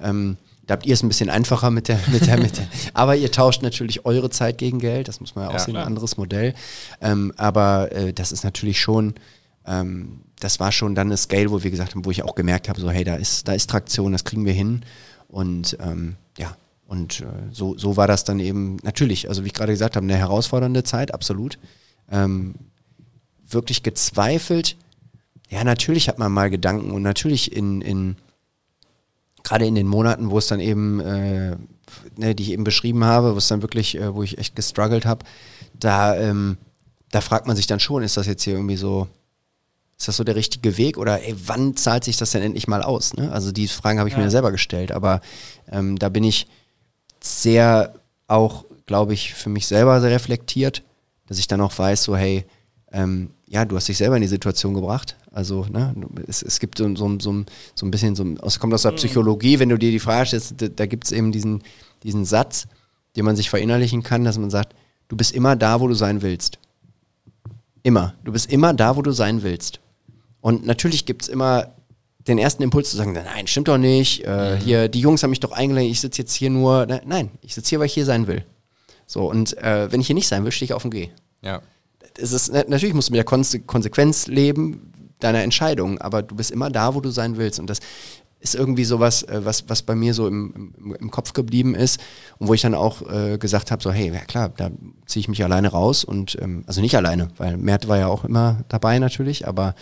Ähm, da habt ihr es ein bisschen einfacher mit der, mit der, mit der. Aber ihr tauscht natürlich eure Zeit gegen Geld, das muss man ja auch ja, sehen, ein anderes Modell. Ähm, aber äh, das ist natürlich schon, ähm, das war schon dann eine Scale, wo wir gesagt haben, wo ich auch gemerkt habe, so hey, da ist, da ist Traktion, das kriegen wir hin. Und ähm, ja, und äh, so, so war das dann eben natürlich, also wie ich gerade gesagt habe, eine herausfordernde Zeit, absolut. Ähm, wirklich gezweifelt. Ja, natürlich hat man mal Gedanken und natürlich in, in gerade in den Monaten, wo es dann eben, äh, ne, die ich eben beschrieben habe, wo es dann wirklich, äh, wo ich echt gestruggelt habe, da, ähm, da fragt man sich dann schon, ist das jetzt hier irgendwie so, ist das so der richtige Weg oder ey, wann zahlt sich das denn endlich mal aus? Ne? Also die Fragen habe ich ja. mir selber gestellt, aber ähm, da bin ich sehr auch, glaube ich, für mich selber sehr reflektiert, dass ich dann auch weiß, so, hey, ähm, ja, du hast dich selber in die Situation gebracht. Also, ne, es, es gibt so, so, so, so ein bisschen, so, es kommt aus der mhm. Psychologie, wenn du dir die Frage stellst, da, da gibt es eben diesen, diesen Satz, den man sich verinnerlichen kann, dass man sagt, du bist immer da, wo du sein willst. Immer. Du bist immer da, wo du sein willst. Und natürlich gibt es immer den ersten Impuls zu sagen, nein, stimmt doch nicht, äh, mhm. hier, die Jungs haben mich doch eingeladen, ich sitze jetzt hier nur, nein, ich sitze hier, weil ich hier sein will. So, und äh, wenn ich hier nicht sein will, stehe ich auf dem G. Ja. Es ist, natürlich musst du mit der Konse Konsequenz leben deiner Entscheidung, aber du bist immer da, wo du sein willst. Und das ist irgendwie sowas, äh, was, was bei mir so im, im, im, Kopf geblieben ist und wo ich dann auch äh, gesagt habe, so hey, ja klar, da ziehe ich mich alleine raus und ähm, also nicht alleine, weil Mert war ja auch immer dabei natürlich, aber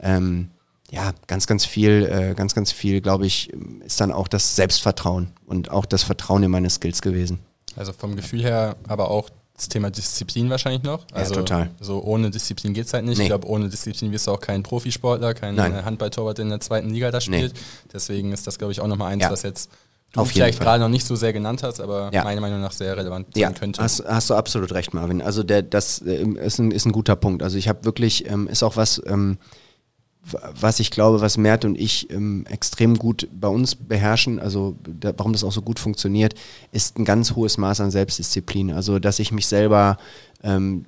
ähm, ja, ganz, ganz viel, äh, ganz, ganz viel, glaube ich, ist dann auch das Selbstvertrauen und auch das Vertrauen in meine Skills gewesen. Also vom Gefühl her, aber auch das Thema Disziplin wahrscheinlich noch. Also ja, total. So ohne Disziplin geht es halt nicht. Nee. Ich glaube, ohne Disziplin wirst du auch kein Profisportler, kein Nein. Handballtorwart in der zweiten Liga da spielt. Nee. Deswegen ist das, glaube ich, auch nochmal eins, ja. was jetzt du Auf vielleicht gerade noch nicht so sehr genannt hast, aber ja. meiner Meinung nach sehr relevant sein ja, könnte. Hast, hast du absolut recht, Marvin. Also der, das äh, ist, ein, ist ein guter Punkt. Also ich habe wirklich, ähm, ist auch was, ähm, was ich glaube, was Mert und ich ähm, extrem gut bei uns beherrschen, also da, warum das auch so gut funktioniert, ist ein ganz hohes Maß an Selbstdisziplin. Also dass ich mich selber ähm,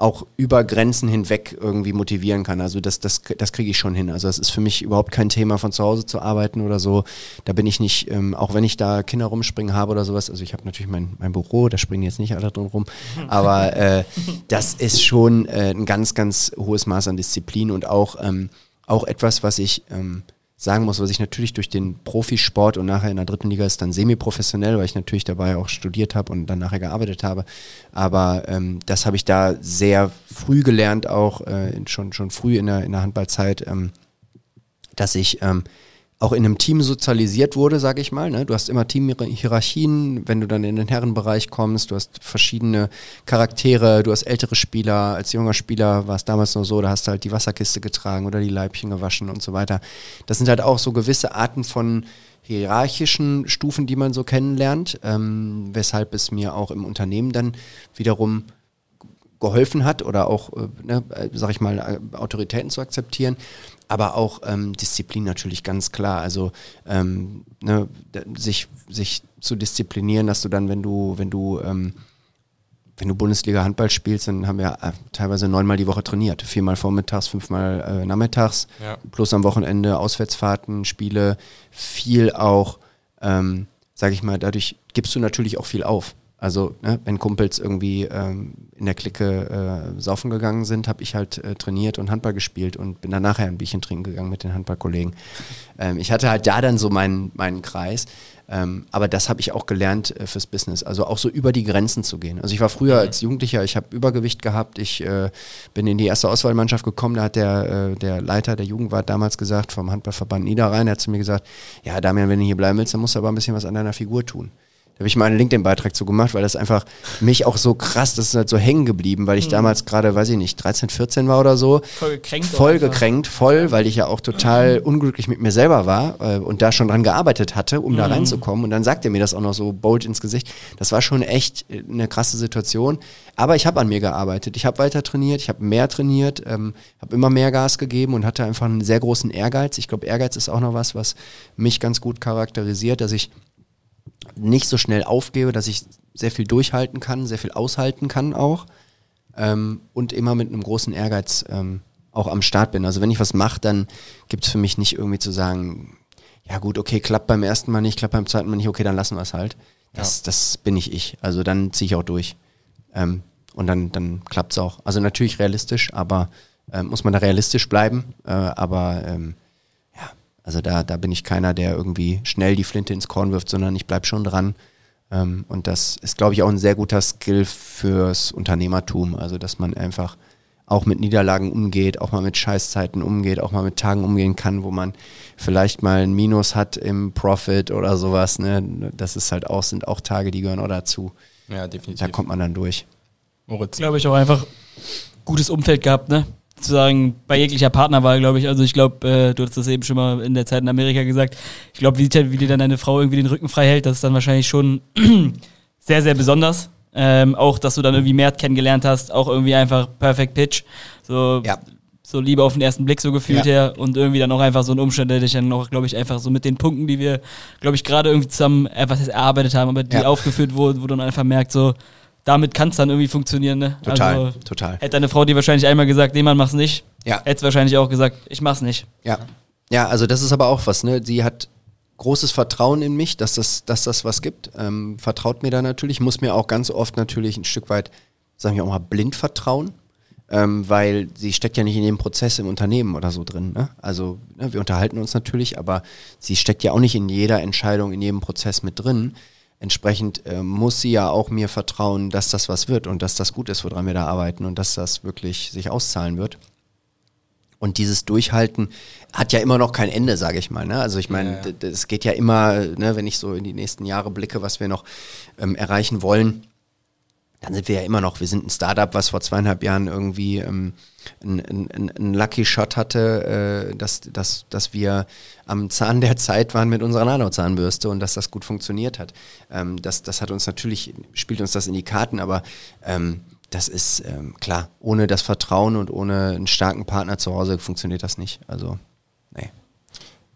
auch über Grenzen hinweg irgendwie motivieren kann. Also das, das, das kriege ich schon hin. Also das ist für mich überhaupt kein Thema, von zu Hause zu arbeiten oder so. Da bin ich nicht, ähm, auch wenn ich da Kinder rumspringen habe oder sowas, also ich habe natürlich mein, mein Büro, da springen jetzt nicht alle drin rum, aber äh, das ist schon äh, ein ganz, ganz hohes Maß an Disziplin und auch, ähm, auch etwas, was ich ähm, sagen muss, was ich natürlich durch den Profisport und nachher in der dritten Liga ist dann semi-professionell, weil ich natürlich dabei auch studiert habe und dann nachher gearbeitet habe. Aber ähm, das habe ich da sehr früh gelernt, auch äh, schon, schon früh in der, in der Handballzeit, ähm, dass ich ähm, auch in einem Team sozialisiert wurde, sage ich mal. Ne? Du hast immer Teamhierarchien, wenn du dann in den Herrenbereich kommst, du hast verschiedene Charaktere, du hast ältere Spieler, als junger Spieler war es damals noch so, da hast du halt die Wasserkiste getragen oder die Leibchen gewaschen und so weiter. Das sind halt auch so gewisse Arten von hierarchischen Stufen, die man so kennenlernt, ähm, weshalb es mir auch im Unternehmen dann wiederum geholfen hat oder auch, äh, ne, äh, sag ich mal, äh, Autoritäten zu akzeptieren aber auch ähm, Disziplin natürlich ganz klar. Also ähm, ne, sich, sich zu disziplinieren, dass du dann, wenn du, wenn du, ähm, wenn du Bundesliga Handball spielst, dann haben wir äh, teilweise neunmal die Woche trainiert. Viermal vormittags, fünfmal äh, nachmittags, ja. plus am Wochenende Auswärtsfahrten, Spiele, viel auch, ähm, sage ich mal, dadurch gibst du natürlich auch viel auf. Also, ne, wenn Kumpels irgendwie ähm, in der Clique äh, saufen gegangen sind, habe ich halt äh, trainiert und Handball gespielt und bin dann nachher ein Bierchen trinken gegangen mit den Handballkollegen. Ähm, ich hatte halt da dann so meinen, meinen Kreis. Ähm, aber das habe ich auch gelernt äh, fürs Business. Also auch so über die Grenzen zu gehen. Also ich war früher als Jugendlicher, ich habe Übergewicht gehabt, ich äh, bin in die erste Auswahlmannschaft gekommen, da hat der, äh, der Leiter der Jugendwart damals gesagt, vom Handballverband Niederrhein, der hat zu mir gesagt, ja Damian, wenn du hier bleiben willst, dann musst du aber ein bisschen was an deiner Figur tun. Da habe ich mal einen LinkedIn-Beitrag zu gemacht, weil das einfach mich auch so krass, das ist halt so hängen geblieben, weil ich Mhm. damals gerade, weiß ich nicht, 13, 14 war oder so. Voll gekränkt Voll gekränkt, voll, weil ich ja auch total unglücklich mit mir selber war äh, und da schon dran gearbeitet hatte, um da Mhm. reinzukommen. Und dann sagt er mir das auch noch so bold ins Gesicht. Das war schon echt äh, eine krasse Situation. Aber ich habe an mir gearbeitet. Ich habe weiter trainiert, ich habe mehr trainiert, ähm, habe immer mehr Gas gegeben und hatte einfach einen sehr großen Ehrgeiz. Ich glaube, Ehrgeiz ist auch noch was, was mich ganz gut charakterisiert, dass ich nicht so schnell aufgebe, dass ich sehr viel durchhalten kann, sehr viel aushalten kann auch ähm, und immer mit einem großen Ehrgeiz ähm, auch am Start bin. Also wenn ich was mache, dann gibt es für mich nicht irgendwie zu sagen, ja gut, okay, klappt beim ersten Mal nicht, klappt beim zweiten Mal nicht, okay, dann lassen wir es halt. Das, das bin ich ich. Also dann ziehe ich auch durch. Ähm, und dann, dann klappt es auch. Also natürlich realistisch, aber ähm, muss man da realistisch bleiben. Äh, aber ähm, ja, also da, da bin ich keiner, der irgendwie schnell die Flinte ins Korn wirft, sondern ich bleib schon dran. Ähm, und das ist, glaube ich, auch ein sehr guter Skill fürs Unternehmertum. Also, dass man einfach auch mit Niederlagen umgeht, auch mal mit Scheißzeiten umgeht, auch mal mit Tagen umgehen kann, wo man vielleicht mal ein Minus hat im Profit oder sowas. Ne? Das ist halt auch, sind auch Tage, die gehören auch dazu. Ja, Da definitiv. kommt man dann durch. Moritz. glaube ich, auch einfach gutes Umfeld gehabt, ne? Zu sagen, bei jeglicher Partnerwahl, glaube ich. Also ich glaube, äh, du hast das eben schon mal in der Zeit in Amerika gesagt. Ich glaube, wie, wie dir dann deine Frau irgendwie den Rücken frei hält, das ist dann wahrscheinlich schon sehr, sehr besonders. Ähm, auch, dass du dann irgendwie Mert kennengelernt hast, auch irgendwie einfach Perfect Pitch. So, Ja. so Liebe auf den ersten Blick so gefühlt Ja. her und irgendwie dann auch einfach so ein Umstand, der dich dann auch, glaube ich, einfach so mit den Punkten, die wir, glaube ich, gerade irgendwie zusammen etwas erarbeitet haben, aber die Ja. aufgeführt wurden, wo du dann einfach merkst, so, damit kann es dann irgendwie funktionieren, ne? Total, Also, total. Hätte deine Frau dir wahrscheinlich einmal gesagt, nee, man mach's nicht. Ja. Hätte wahrscheinlich auch gesagt, ich mach's nicht. Ja. Ja, also das ist aber auch was, ne? Sie hat großes Vertrauen in mich, dass das, dass das was gibt. Ähm, vertraut mir da natürlich, muss mir auch ganz oft natürlich ein Stück weit, sagen wir auch mal, blind vertrauen. Ähm, weil sie steckt ja nicht in dem Prozess im Unternehmen oder so drin. Ne? Also ne, wir unterhalten uns natürlich, aber sie steckt ja auch nicht in jeder Entscheidung, in jedem Prozess mit drin. Entsprechend äh, muss sie ja auch mir vertrauen, dass das was wird und dass das gut ist, woran wir da arbeiten und dass das wirklich sich auszahlen wird. Und dieses Durchhalten hat ja immer noch kein Ende, sage ich mal. Ne? Also ich meine, Ja, ja. es geht ja immer, ne, wenn ich so in die nächsten Jahre blicke, was wir noch ähm, erreichen wollen, dann sind wir ja immer noch, wir sind ein Startup, was vor zweieinhalb Jahren irgendwie ähm, einen ein, ein Lucky Shot hatte, äh, dass, dass, dass wir am Zahn der Zeit waren mit unserer Nanozahnbürste und dass das gut funktioniert hat. Ähm, das, das hat uns natürlich, spielt uns das in die Karten, aber ähm, das ist ähm, klar, ohne das Vertrauen und ohne einen starken Partner zu Hause funktioniert das nicht. Also.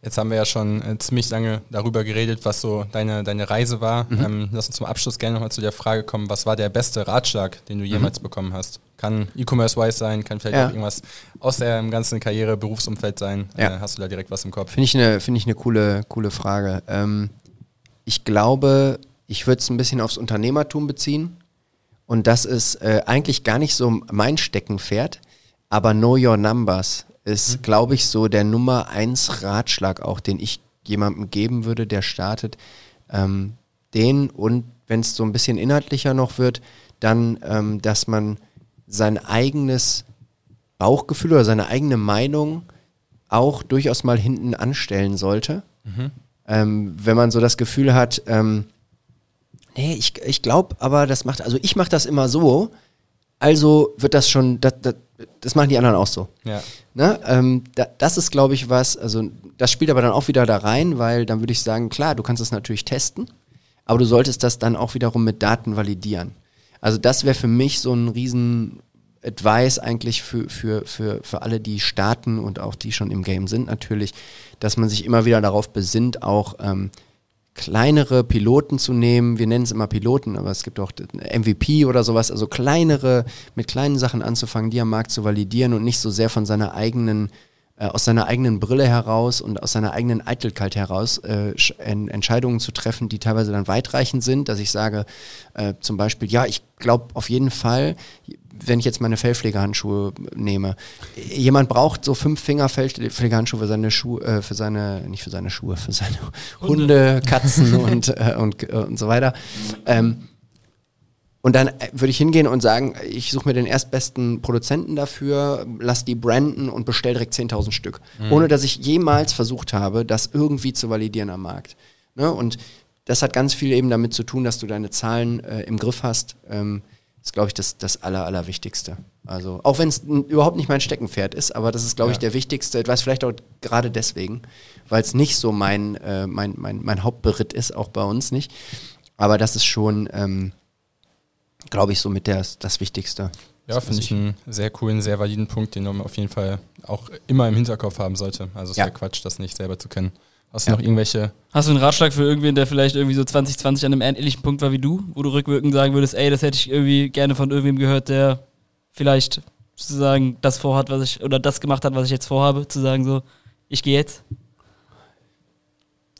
Jetzt haben wir ja schon äh, ziemlich lange darüber geredet, was so deine, deine Reise war. Ähm, lass uns zum Abschluss gerne nochmal zu der Frage kommen, was war der beste Ratschlag, den du jemals bekommen hast? Kann E-Commerce-wise sein, kann vielleicht Ja. auch irgendwas aus der ganzen Karriere, Berufsumfeld sein. Ja. Äh, hast du da direkt was im Kopf? Finde ich eine, finde ich eine coole, coole Frage. Ähm, ich glaube, ich würde es ein bisschen aufs Unternehmertum beziehen. Und das ist äh, eigentlich gar nicht so mein Steckenpferd, aber Know Your Numbers ist, glaube ich, so der Nummer eins Ratschlag auch, den ich jemandem geben würde, der startet. Ähm, den und wenn es so ein bisschen inhaltlicher noch wird, dann, ähm, dass man sein eigenes Bauchgefühl oder seine eigene Meinung auch durchaus mal hinten anstellen sollte. Ähm, wenn man so das Gefühl hat, ähm, nee, ich, ich glaube, aber das macht, also ich mache das immer so, also wird das schon, das, das, das machen die anderen auch so. Ja. Ne? Ähm, da, das ist, glaube ich, was, also das spielt aber dann auch wieder da rein, weil dann würde ich sagen, klar, du kannst es natürlich testen, aber du solltest das dann auch wiederum mit Daten validieren. Also das wäre für mich so ein riesen Advice eigentlich für, für, für, für alle, die starten und auch die schon im Game sind natürlich, dass man sich immer wieder darauf besinnt, auch ähm, kleinere Piloten zu nehmen. Wir nennen es immer Piloten, aber es gibt auch MVP oder sowas, also kleinere, mit kleinen Sachen anzufangen, die am Markt zu validieren und nicht so sehr von seiner eigenen äh, aus seiner eigenen Brille heraus und aus seiner eigenen Eitelkeit heraus äh, sch- en Entscheidungen zu treffen, die teilweise dann weitreichend sind, dass ich sage, äh, zum Beispiel, ja, ich glaube auf jeden Fall, wenn ich jetzt meine Fellpflegehandschuhe nehme, jemand braucht so fünf Finger Fellpflegehandschuhe für seine Schuhe, äh, für seine, nicht für seine Schuhe, für seine Hunde, Katzen und, äh, und, äh, und so weiter. Ähm, und dann äh, würde ich hingehen und sagen, ich suche mir den erstbesten Produzenten dafür, lass die branden und bestell direkt 10.000 Stück. Ohne dass ich jemals versucht habe, das irgendwie zu validieren am Markt. Ne? Und das hat ganz viel eben damit zu tun, dass du deine Zahlen äh, im Griff hast. Ähm, ist, glaube ich, das, das Aller, Allerwichtigste. Also, auch wenn es überhaupt nicht mein Steckenpferd ist, aber das ist, glaube ich, der wichtigste. Ich weiß vielleicht auch gerade deswegen, weil es nicht so mein, äh, mein, mein, mein Hauptberitt ist, auch bei uns nicht. Aber das ist schon, ähm, glaube ich, somit das, das Wichtigste. Ja, finde ich einen sehr coolen, sehr validen Punkt, den man auf jeden Fall auch immer im Hinterkopf haben sollte. Also es Ja. wäre Quatsch, das nicht selber zu kennen. Hast du noch irgendwelche Hast du einen Ratschlag für irgendwen, der vielleicht irgendwie so 2020 an einem ähnlichen Punkt war wie du, wo du rückwirkend sagen würdest, ey, das hätte ich irgendwie gerne von irgendwem gehört, der vielleicht sozusagen das vorhat, was ich, oder das gemacht hat, was ich jetzt vorhabe, zu sagen so, ich gehe jetzt?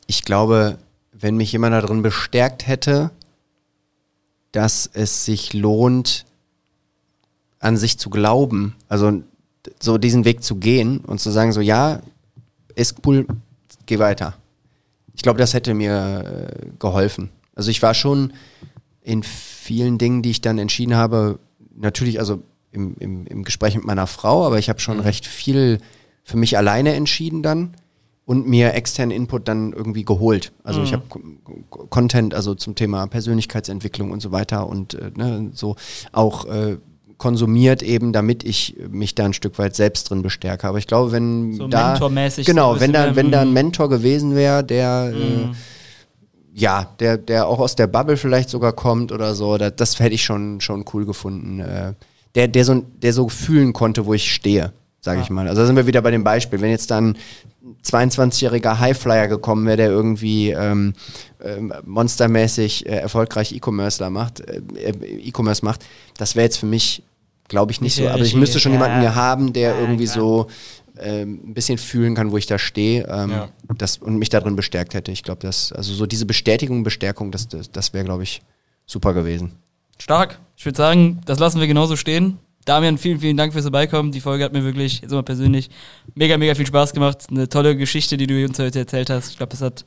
ich glaube, wenn mich jemand darin bestärkt hätte, dass es sich lohnt, an sich zu glauben, also so diesen Weg zu gehen und zu sagen, so ja, ist cool, geh weiter. Ich glaube, das hätte mir äh, geholfen. Also ich war schon in vielen Dingen, die ich dann entschieden habe, natürlich also im, im, im Gespräch mit meiner Frau, aber ich habe schon recht viel für mich alleine entschieden dann und mir externen Input dann irgendwie geholt. Also ich habe Content, also zum Thema Persönlichkeitsentwicklung und so weiter und äh, ne, so auch äh, konsumiert eben, damit ich mich da ein Stück weit selbst drin bestärke. Aber ich glaube, wenn So da mentormäßig so genau, ein wenn da wenn da ein mm. Mentor gewesen wäre, der äh, ja, der, der auch aus der Bubble vielleicht sogar kommt oder so, da, das hätte ich schon, schon cool gefunden. Äh, der, der, so, der so fühlen konnte, wo ich stehe, sage ich mal. Also da sind wir wieder bei dem Beispiel. Wenn jetzt dann 22-jähriger Highflyer gekommen wäre, der irgendwie ähm, ähm, monstermäßig äh, erfolgreich E-Commercer macht, äh, äh, E-Commerce macht, das wäre jetzt für mich, glaube ich, nicht so. Aber ich müsste schon ja. jemanden hier haben, der Ja, irgendwie klar. so ähm, ein bisschen fühlen kann, wo ich da stehe ähm, Ja. das, und mich darin bestärkt hätte. Ich glaube, das, also so diese Bestätigung, Bestärkung, das, das, das wäre, glaube ich, super gewesen. Stark. Ich würde sagen, das lassen wir genauso stehen. Damian, vielen, vielen Dank fürs Vorbeikommen. Die Folge hat mir wirklich, jetzt mal persönlich, mega, mega viel Spaß gemacht. Eine tolle Geschichte, die du uns heute erzählt hast. Ich glaube, das hat,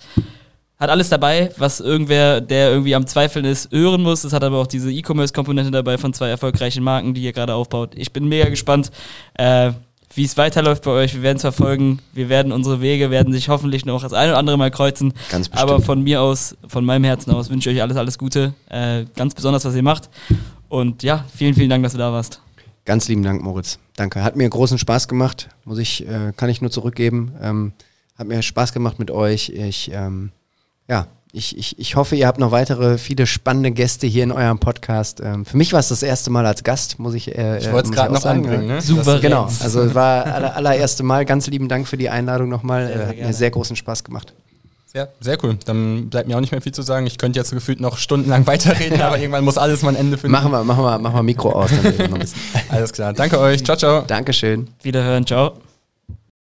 hat alles dabei, was irgendwer, der irgendwie am Zweifeln ist, hören muss. Es hat aber auch diese E-Commerce-Komponente dabei von zwei erfolgreichen Marken, die ihr gerade aufbaut. Ich bin mega gespannt, äh, wie es weiterläuft bei euch. Wir werden es verfolgen. Wir werden unsere Wege, werden sich hoffentlich noch das eine oder andere Mal kreuzen. Ganz bestimmt. Aber von mir aus, von meinem Herzen aus, wünsche ich euch alles, alles Gute. Äh, ganz besonders, was ihr macht. Und ja, vielen, vielen Dank, dass du da warst. Ganz lieben Dank, Moritz. Danke. Hat mir großen Spaß gemacht. Muss ich, äh, kann ich nur zurückgeben. Ähm, hat mir Spaß gemacht mit euch. Ich, ähm, ja, ich, ich, ich hoffe, ihr habt noch weitere, viele spannende Gäste hier in eurem Podcast. Ähm, für mich war es das erste Mal als Gast, muss ich. Äh, Ich wollte es gerade noch sagen, anbringen, äh, ne? Super. Das- Genau, also es war aller, allererste Mal. Ganz lieben Dank für die Einladung nochmal. Sehr, Äh, sehr hat mir sehr großen Spaß gemacht. Sehr, sehr cool. Dann bleibt mir auch nicht mehr viel zu sagen. Ich könnte jetzt gefühlt noch stundenlang weiterreden, aber irgendwann muss alles mal ein Ende finden. Machen wir, machen wir, machen wir Mikro aus. Dann reden wir noch ein bisschen. Alles klar. Danke euch. Ciao, ciao. Dankeschön. Wiederhören. Ciao.